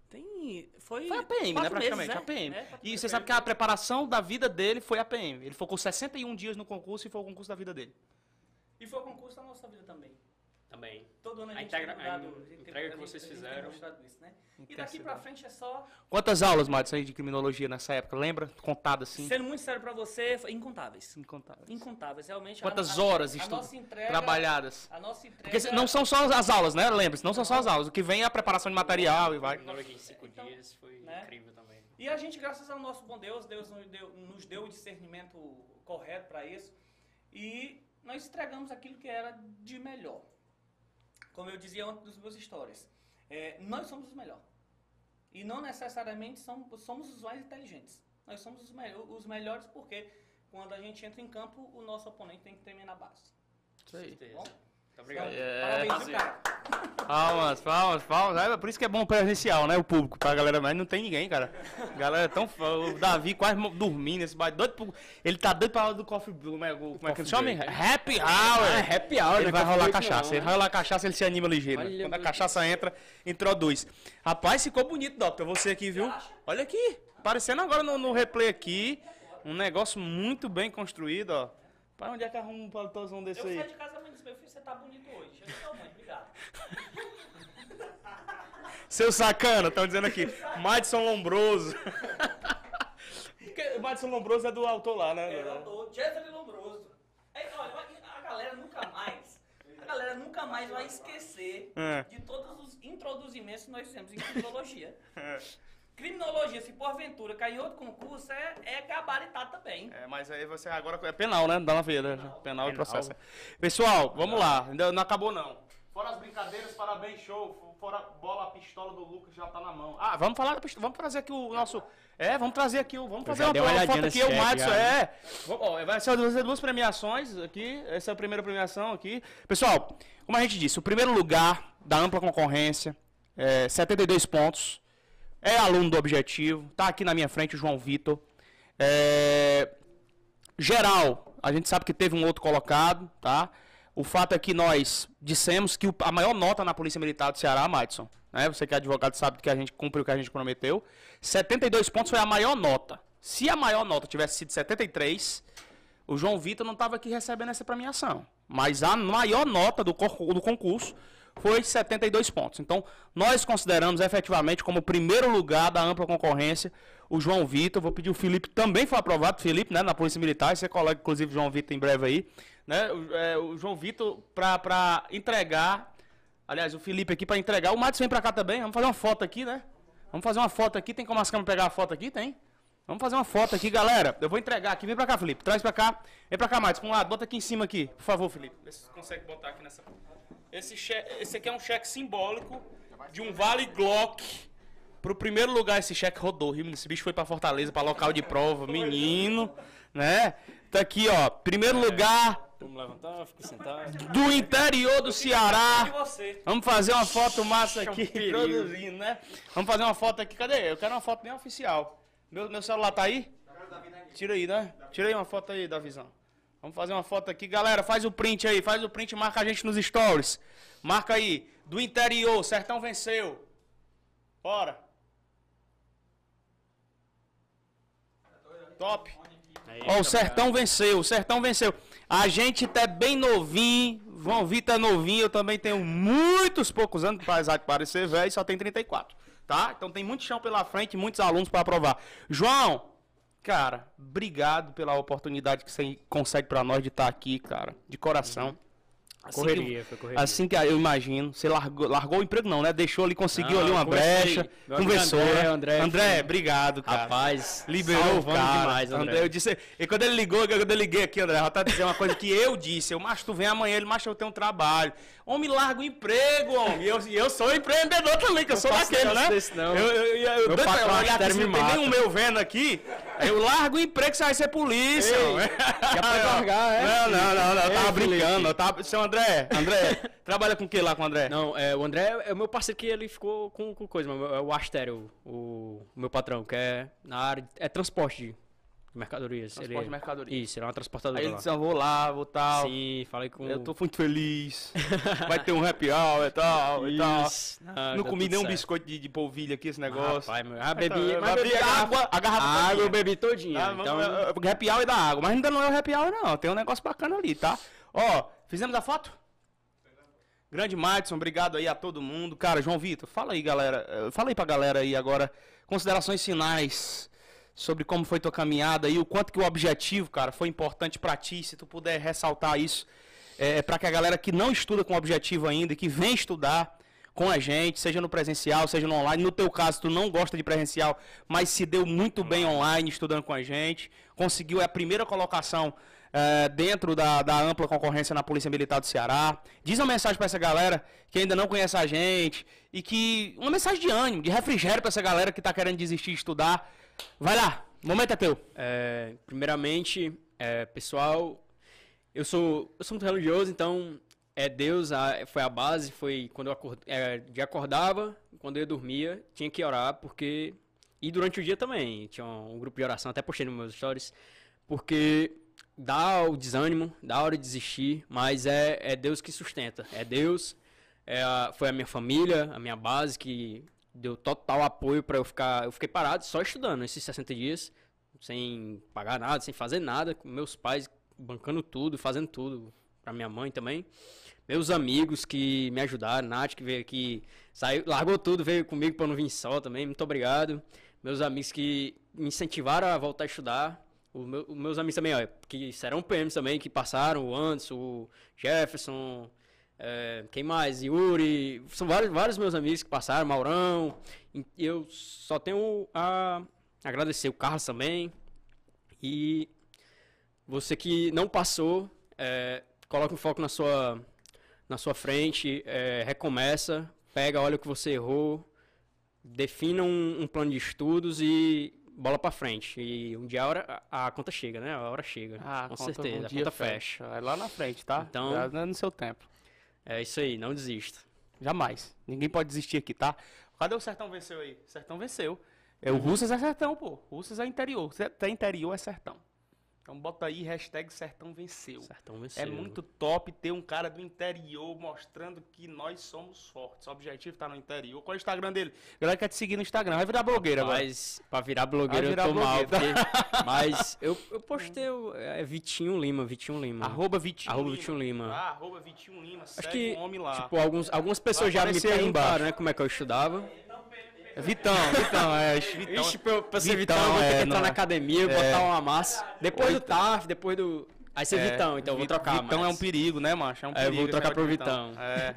Tem. Foi. Foi a PM, né? Praticamente, meses, a PM. É, E você sabe que a preparação da vida dele foi a PM. Ele focou 61 dias no concurso e foi o concurso da vida dele. E foi o concurso da nossa vida também. Também. Todo ano a A gente integra- tem mudado, a entrega que vocês fizeram. isso, né? E daqui pra frente é só. Quantas aulas, Madison, aí de criminologia nessa época? Lembra? Contado assim? Sendo muito sério pra você, incontáveis. Incontáveis. Incontáveis, realmente. Quantas a, a, horas a estu- nossa entrega, trabalhadas? A nossa entrega. Porque não são só as aulas, né? Lembre-se, não são só as aulas. O que vem é a preparação de material e vai. Tecnologia em cinco Então, dias foi né? incrível também. E a gente, graças ao nosso bom Deus, Deus nos deu, nos deu o discernimento correto para isso. E nós entregamos aquilo que era de melhor. Como eu dizia antes dos meus histórias. é, nós somos os melhores. E não necessariamente somos, somos os mais inteligentes. Nós somos os, me os melhores porque quando a gente entra em campo, o nosso oponente tem que tremer na base. Isso aí. Certeza. Bom? Muito obrigado. É. Parabéns, viu, cara. Palmas, palmas, palmas. É, por isso que é bom presencial, né? O público, pra galera, mas não tem ninguém, cara. A galera é tão. fã. O Davi quase dormindo esse bairro. Doido pro- Ele tá doido pra hora do coffee. Como é, como é que ele chama? Happy Hour. Ah, happy hour, Ele né? vai rolar break cachaça. não, Ele né? vai rolar cachaça, ele se anima ligeiro. Olha, Quando a cachaça entra, introduz. Rapaz, ficou bonito, Doctor. Você aqui, viu? Olha aqui. Aparecendo agora no, no replay aqui. Um negócio muito bem construído, ó. Para onde é que arruma um paletôzão desse Eu aí? saí de casa e disse, meu filho, você tá bonito hoje. Eu disse, "Não, mãe, obrigado. <laughs> Seu sacana, estão dizendo aqui. Madison Lombroso. <laughs> Porque o Madison Lombroso é do autor lá, né? É, eu tô Jeffrey Lombroso. Aí, olha, a galera nunca mais, a galera nunca mais vai esquecer É. de todos os introduzimentos que nós fizemos em criminologia. <laughs> Criminologia, se porventura cair em outro concurso, é, é gabaritado também. É, mas aí você agora é penal, né? Dá uma veia, né? Penal e Penal. processo. Pessoal, vamos lá. Ainda não acabou, não. Fora as brincadeiras, parabéns, show. Fora a bola, a pistola do Lucas já tá na mão. Ah, vamos falar da pistola. Vamos trazer aqui o nosso. É, vamos trazer aqui o. Vamos fazer uma, uma foto aqui. O Madison, é. Ó, vai ser vai ser duas premiações aqui. Essa é a primeira premiação aqui. Pessoal, como a gente disse, o primeiro lugar da ampla concorrência, é, 72 pontos. É aluno do Objetivo. Tá aqui na minha frente o João Vitor. É, geral, a gente sabe que teve um outro colocado, tá? O fato é que nós dissemos que a maior nota na Polícia Militar do Ceará, Madison, né? Você que é advogado sabe que a gente cumpriu o que a gente prometeu. 72 pontos foi a maior nota. Se a maior nota tivesse sido 73, o João Vitor não estava aqui recebendo essa premiação. Mas a maior nota do, do concurso foi 72 pontos. Então, nós consideramos efetivamente como primeiro lugar da ampla concorrência o João Vitor. Vou pedir o Felipe, também foi aprovado, Felipe, né, na Polícia Militar. Você colega, inclusive, João Vitor em breve aí. Né, o, é, o João Vitor, para entregar. Aliás, o Felipe aqui para entregar. O Matos vem para cá também. Vamos fazer uma foto aqui, né? Vamos fazer uma foto aqui. Tem como as câmeras pegar a foto aqui? Tem. Vamos fazer uma foto aqui, galera. Eu vou entregar aqui. Vem pra cá, Felipe. Traz pra cá. Vem pra cá, Matos. Pra um lado. Bota aqui em cima aqui. Por favor, Felipe. Vê se você consegue botar aqui nessa... Esse, cheque, esse aqui é um cheque simbólico de um Vale Glock. Pro primeiro lugar, esse cheque rodou. Esse bicho foi pra Fortaleza, pra local de prova. Menino, né? Tá aqui, ó. Primeiro lugar Vamos levantar, fico sentado. do interior do E Ceará. você? Vamos fazer uma foto massa aqui, produzindo, né? Vamos fazer uma foto aqui. Cadê? Eu quero uma foto bem oficial. Meu, meu celular tá aí? Tira aí, né? Tira aí uma foto aí da visão. Vamos fazer uma foto aqui. Galera, faz o print aí. Faz o print marca a gente nos stories. Marca aí. Do interior, Sertão venceu. Bora. Top. Ó, o Sertão venceu, o Sertão venceu. A gente tá bem novinho, João Vitor é novinho, eu também tenho muitos poucos anos, apesar de parecer velho, só tem 34, tá? Então tem muito chão pela frente, muitos alunos para aprovar. João, Cara, obrigado pela oportunidade que você consegue pra nós de estar aqui, cara. De coração. Assim que- Correria, foi correria. Assim que eu imagino, você largou, largou o emprego não, né? Deixou ali, conseguiu Não, ali uma brecha, conversou, André, né? André, André, obrigado, cara. Rapaz, Liberou o cara. demais, André. eu disse, e quando ele ligou, quando eu liguei aqui, André, ela tá dizendo uma coisa que eu disse. Eu, macho, tu vem amanhã, ele, macho, eu tenho um trabalho. Homem, larga o emprego, homem. E eu, eu sou empreendedor também, que eu sou faço daquele, né? desse, não. Eu, eu, eu, eu, Meu patrão olhar aqui, me tem nenhum meu vendo aqui. Eu largo o emprego, você vai ser polícia. Ei, já pode largar, é? Não, não, não, não. Eu tava brincando. Eu tava... Seu André, André, <laughs> trabalha com o que lá com o André? Não, é, o André é o meu parceiro que ele ficou com, com coisa, mas é o Astério, o, o meu patrão, que é na área. É transporte de mercadorias. Transporte ele é- de mercadoria. Isso, ele é uma transportadora. Aí ele lá. disse, eu vou lá, vou tal. Sim, falei com Eu tô muito feliz. <laughs> Vai ter um happy hour e tal, e tal. Isso. Ah, Não comi nenhum certo. biscoito de, de polvilho aqui, esse Ah, negócio. Rapaz, meu, ah, bebi, Eu mas bebi a água, a garrafa A água eu bebi todinha. Ah, então, é, é, happy hour e da água. Mas ainda não é o happy hour, não. Tem um negócio bacana ali, tá? Ó, fizemos a foto? Grande Madison, obrigado aí a todo mundo. Cara, João Vitor, fala aí, galera. eh, Fala aí pra galera aí agora. Considerações finais sobre como foi tua caminhada e o quanto que o objetivo, cara, foi importante pra ti. Se tu puder ressaltar isso, é, para que a galera que não estuda com objetivo ainda e que vem estudar com a gente, seja no presencial, seja no online. No teu caso, tu não gosta de presencial, mas se deu muito bem online estudando com a gente. Conseguiu a primeira colocação eh, dentro da, da ampla concorrência na Polícia Militar do Ceará. Diz uma mensagem para essa galera que ainda não conhece a gente e que uma mensagem de ânimo, de refrigério para essa galera que está querendo desistir de estudar. Vai lá, momento é teu. É, primeiramente, é, pessoal, eu sou, eu sou muito religioso, então é Deus a- foi a base, foi quando eu acord, é, acordava, quando eu dormia, tinha que orar, porque e durante o dia também tinha um, grupo de oração, até postei nos meus stories, porque dá o desânimo, dá a hora de desistir, mas é, é Deus que sustenta, é Deus, é a- foi a minha família, a minha base que deu total apoio para eu ficar, eu fiquei parado só estudando esses 60 dias sem pagar nada, sem fazer nada, com meus pais bancando tudo, fazendo tudo, pra minha mãe também. Meus amigos que me ajudaram, Nath que veio aqui, saiu, largou tudo, veio comigo eu não vir só também, muito obrigado. Meus amigos que me incentivaram a voltar a estudar. O meu- os meus amigos também, ó, que serão PMs também, que passaram, o Anderson, o Jefferson, é, quem mais? Yuri, são vários, vários meus amigos que passaram, Maurão. Eu só tenho a agradecer o Carlos também. E você que não passou, é, coloca um foco na sua, na sua frente, é, recomeça, pega, olha o que você errou, defina um, um plano de estudos e bola pra frente. E um dia a, hora, a, a conta chega, né? A hora chega. Ah, com conta- certeza, um a conta fecha. É lá na frente, tá? Então- Já é no seu tempo. É isso aí, não desista. Jamais. Ninguém pode desistir aqui, tá? Cadê o Sertão venceu aí? Sertão venceu. É, o Russas é Sertão, pô. Russas é interior. Se é interior é Sertão. Então bota aí hashtag Sertão venceu. Sertão venceu. É muito top ter um cara do interior mostrando que nós somos fortes. O objetivo tá no interior. Qual é o Instagram dele? A galera quer te seguir no Instagram. Vai virar blogueira. Mas pra virar blogueiro Vai virar eu tô mal. blogueiro. porque- <laughs> mas eu, eu postei o- é Vitinho Lima, Vitinho Lima. Arroba Vitinho Arroba Lima. Vitinho Lima. Ah, arroba Vitinho Lima. Acho Segue que, o homem lá. tipo, alguns, algumas pessoas já me perguntaram, né, como é que eu estudava. É Vitão, Vitão, é. <laughs> Vitão. Ixi, pra, pra ser Vitão, Vitão, eu vou ter é, que entrar na é. academia, botar uma massa. Depois do Oito. TAF, depois do... Aí ser É, Vitão, então eu vou trocar, Vitão é um mas- perigo, né, macho? É um É, eu perigo. vou trocar pro Vitão. É.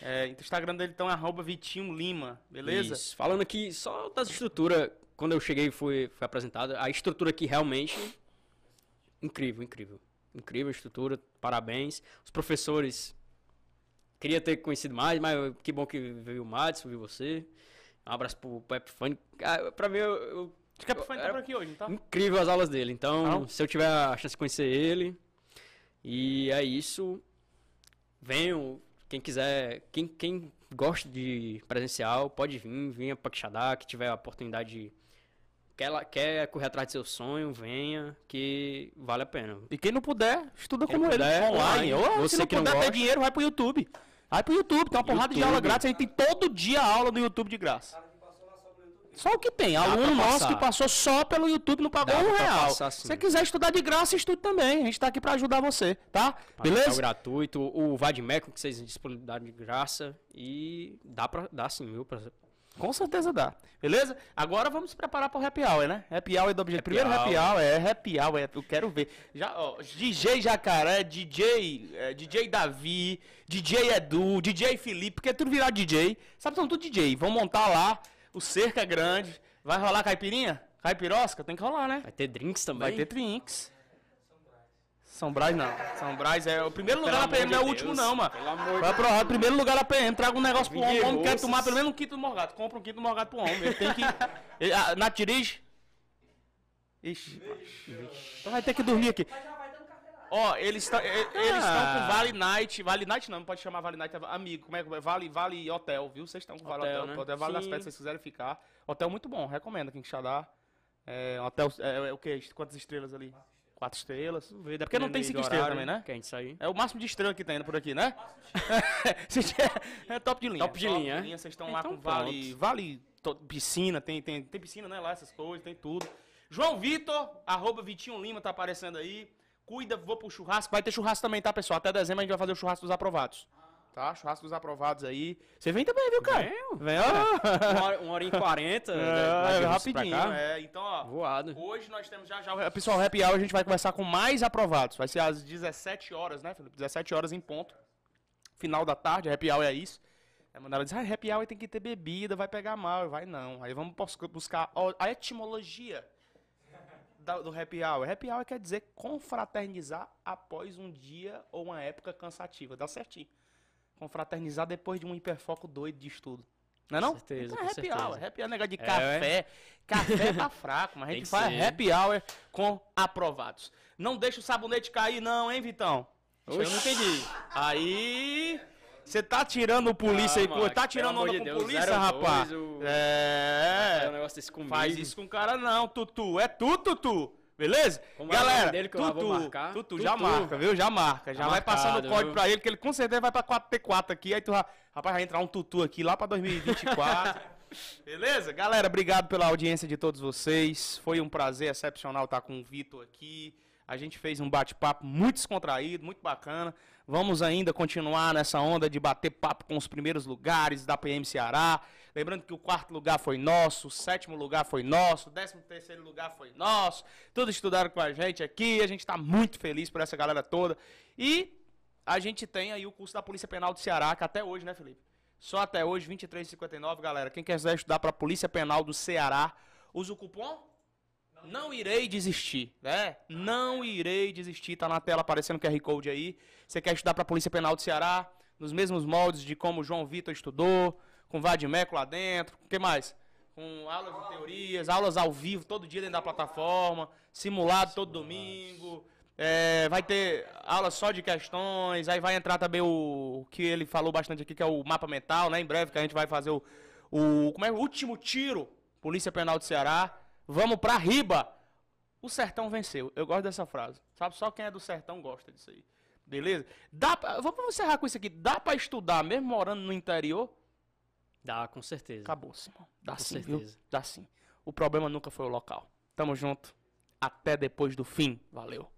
É, então o Instagram dele então é arroba Vitinho Lima, beleza? Isso. Falando aqui só das estruturas, quando eu cheguei foi, foi apresentado, a estrutura aqui realmente incrível, incrível. Incrível a estrutura, parabéns. Os professores, queria ter conhecido mais, mas que bom que veio o Madison, viu você. Um abraço pro, pro Epifani. Ah, Pra mim, eu, eu- Acho que é pra era por aqui hoje, não tá? incrível as aulas dele. Então, Não? se eu tiver a chance de conhecer ele, e é isso. Venham, quem quiser, quem, quem gosta de presencial, pode vir, venha para Quixadá, que tiver a oportunidade de. Quer, quer correr atrás do seu sonho, venha, que vale a pena. E quem não puder, estuda Quem como ele, puder, online. online. Ou Você se não que não puder ter dinheiro, vai pro YouTube. Vai pro YouTube, tem uma porrada de aula grátis, a gente tem todo dia aula no YouTube de graça. Só o que tem, aluno pra nosso que passou só pelo YouTube, não pagou Dá um pra real. passar, Se você quiser estudar de graça, estude também. A gente tá aqui pra ajudar você, tá? É Beleza? gratuito, o Vadmeco que vocês disponibilidade de graça e dá pra, dá sim, viu? Pra, Com certeza dá. Beleza? Agora vamos se preparar para o happy hour, né? Happy hour é do objetivo. Primeiro happy hour é happy hour, é, eu quero ver. Já, ó, DJ Jacaré, DJ, é, DJ Davi, DJ Edu, DJ Felipe, porque é tudo virar DJ. Sabe, são tudo DJ. Vão montar lá o cerca grande. Vai rolar caipirinha? Caipirosca? Tem que rolar, né? Vai ter drinks também. Vai ter drinks. São Brás não. São Brás é o primeiro lugar na PM, não é o último não, mano. Vai pro primeiro lugar na PM, traga um negócio pro homem, o homem quer tomar pelo menos um quinto do morgado. Compra um quinto do morgado pro homem. Ele tem que. <laughs> Ele, ah, na dirige. Ixi. Então vai ter que dormir aqui. Ó, eles estão eles estão com Vale Night. Vale Night não, não pode chamar Vale Night, é amigo. Como é que é? Vale, vale Hotel, viu? Vocês estão com Vale Hotel, Hotel. né? Hotel Vale das Sim. Pedras, se vocês quiserem ficar. Hotel muito bom, recomendo aqui em Xadá. É, hotel, é, é o quê? Quantas estrelas ali? Quatro estrelas. Porque não tem cinco estrelas também, né? Que a gente sair. É o máximo de estrela que tem por aqui, né? Tiver- <laughs> é top de linha. Top de linha, é? Vocês estão lá Então com vale, vale to- piscina, tem, tem, tem piscina, né? Lá, essas coisas, tem tudo. João Vitor, arroba Vitinho Lima, tá aparecendo aí. Cuida, vou pro churrasco. Vai ter churrasco também, tá, pessoal? Até dezembro a gente vai fazer o churrasco dos aprovados. Tá? Churrasco dos aprovados aí. Você vem também, viu, cara? Venho. Vem, ó. Uma hora, uma hora e quarenta. <laughs> É, né, rapidinho, é. Então, ó. Voado. Hoje nós temos já já. o- Pessoal, Happy Hour a gente vai conversar com mais aprovados. Vai ser às 17 horas, né, Felipe? 17 horas em ponto. Final da tarde, Happy Hour é isso. Aí mandaram dizer, ah, Happy Hour tem que ter bebida, vai pegar mal. Vai não. Aí vamos bus- buscar a etimologia do Happy Hour. Happy Hour quer dizer confraternizar após um dia ou uma época cansativa. Dá certinho. Confraternizar depois de um hiperfoco doido de estudo. Não é não? certeza, Então é happy certeza. hour. Happy hour é negócio de É, café. Café tá fraco, mas a <laughs> gente faz ser. happy hour com aprovados. Não deixa o sabonete cair não, hein, Vitão? Isso Eu não Oxi. entendi. Aí... Você tá tirando o polícia aí, Calma, pô, tá tirando onda de com Deus, polícia, 02, rapaz? o- É... É um negócio desse comigo. Faz isso com o cara não, Tutu. É tu, Tutu. Beleza? Como é Galera, dele que Tutu, marcar? Tutu, Tutu. já marca, viu? Já marca. Já Tá vai passando o marcado, código viu? pra ele, que ele com certeza vai pra 4T4 aqui. Aí tu rapaz, vai entrar um Tutu aqui lá pra 2024. <laughs> Beleza? Galera, obrigado pela audiência de todos vocês. Foi um prazer excepcional estar com o Vitor aqui. A gente fez um bate-papo muito descontraído, muito bacana. Vamos ainda continuar nessa onda de bater papo com os primeiros lugares da PM Ceará. Lembrando que o quarto lugar foi nosso, o sétimo lugar foi nosso, o décimo terceiro lugar foi nosso. Todos estudaram com a gente aqui. A gente está muito feliz por essa galera toda. E a gente tem aí o curso da Polícia Penal do Ceará, que até hoje, né, Felipe? Só até hoje, R$ 23,59, galera. Quem quiser estudar para a Polícia Penal do Ceará, usa o cupom não irei desistir, né? Não irei desistir. Tá na tela aparecendo o QR Code aí. Você quer estudar para a Polícia Penal do Ceará, nos mesmos moldes de como o João Vitor estudou, com Vadimeco lá dentro. O que mais? Com aulas de teorias, aulas ao vivo todo dia dentro da plataforma, simulado todo domingo. É, vai ter aula só de questões, aí vai entrar também o, o que ele falou bastante aqui, que é o mapa mental, né? Em breve que a gente vai fazer o, o como é o último tiro, Polícia Penal do Ceará. Vamos pra riba. O sertão venceu. Eu gosto dessa frase. Sabe, só quem é do sertão gosta disso aí. Beleza? Dá pra, vamos encerrar com isso aqui. Dá pra estudar mesmo morando no interior? Dá, com certeza. Acabou-se, irmão. Dá Com sim, viu? certeza. Dá sim. O problema nunca foi o local. Tamo junto. Até depois do fim. Valeu.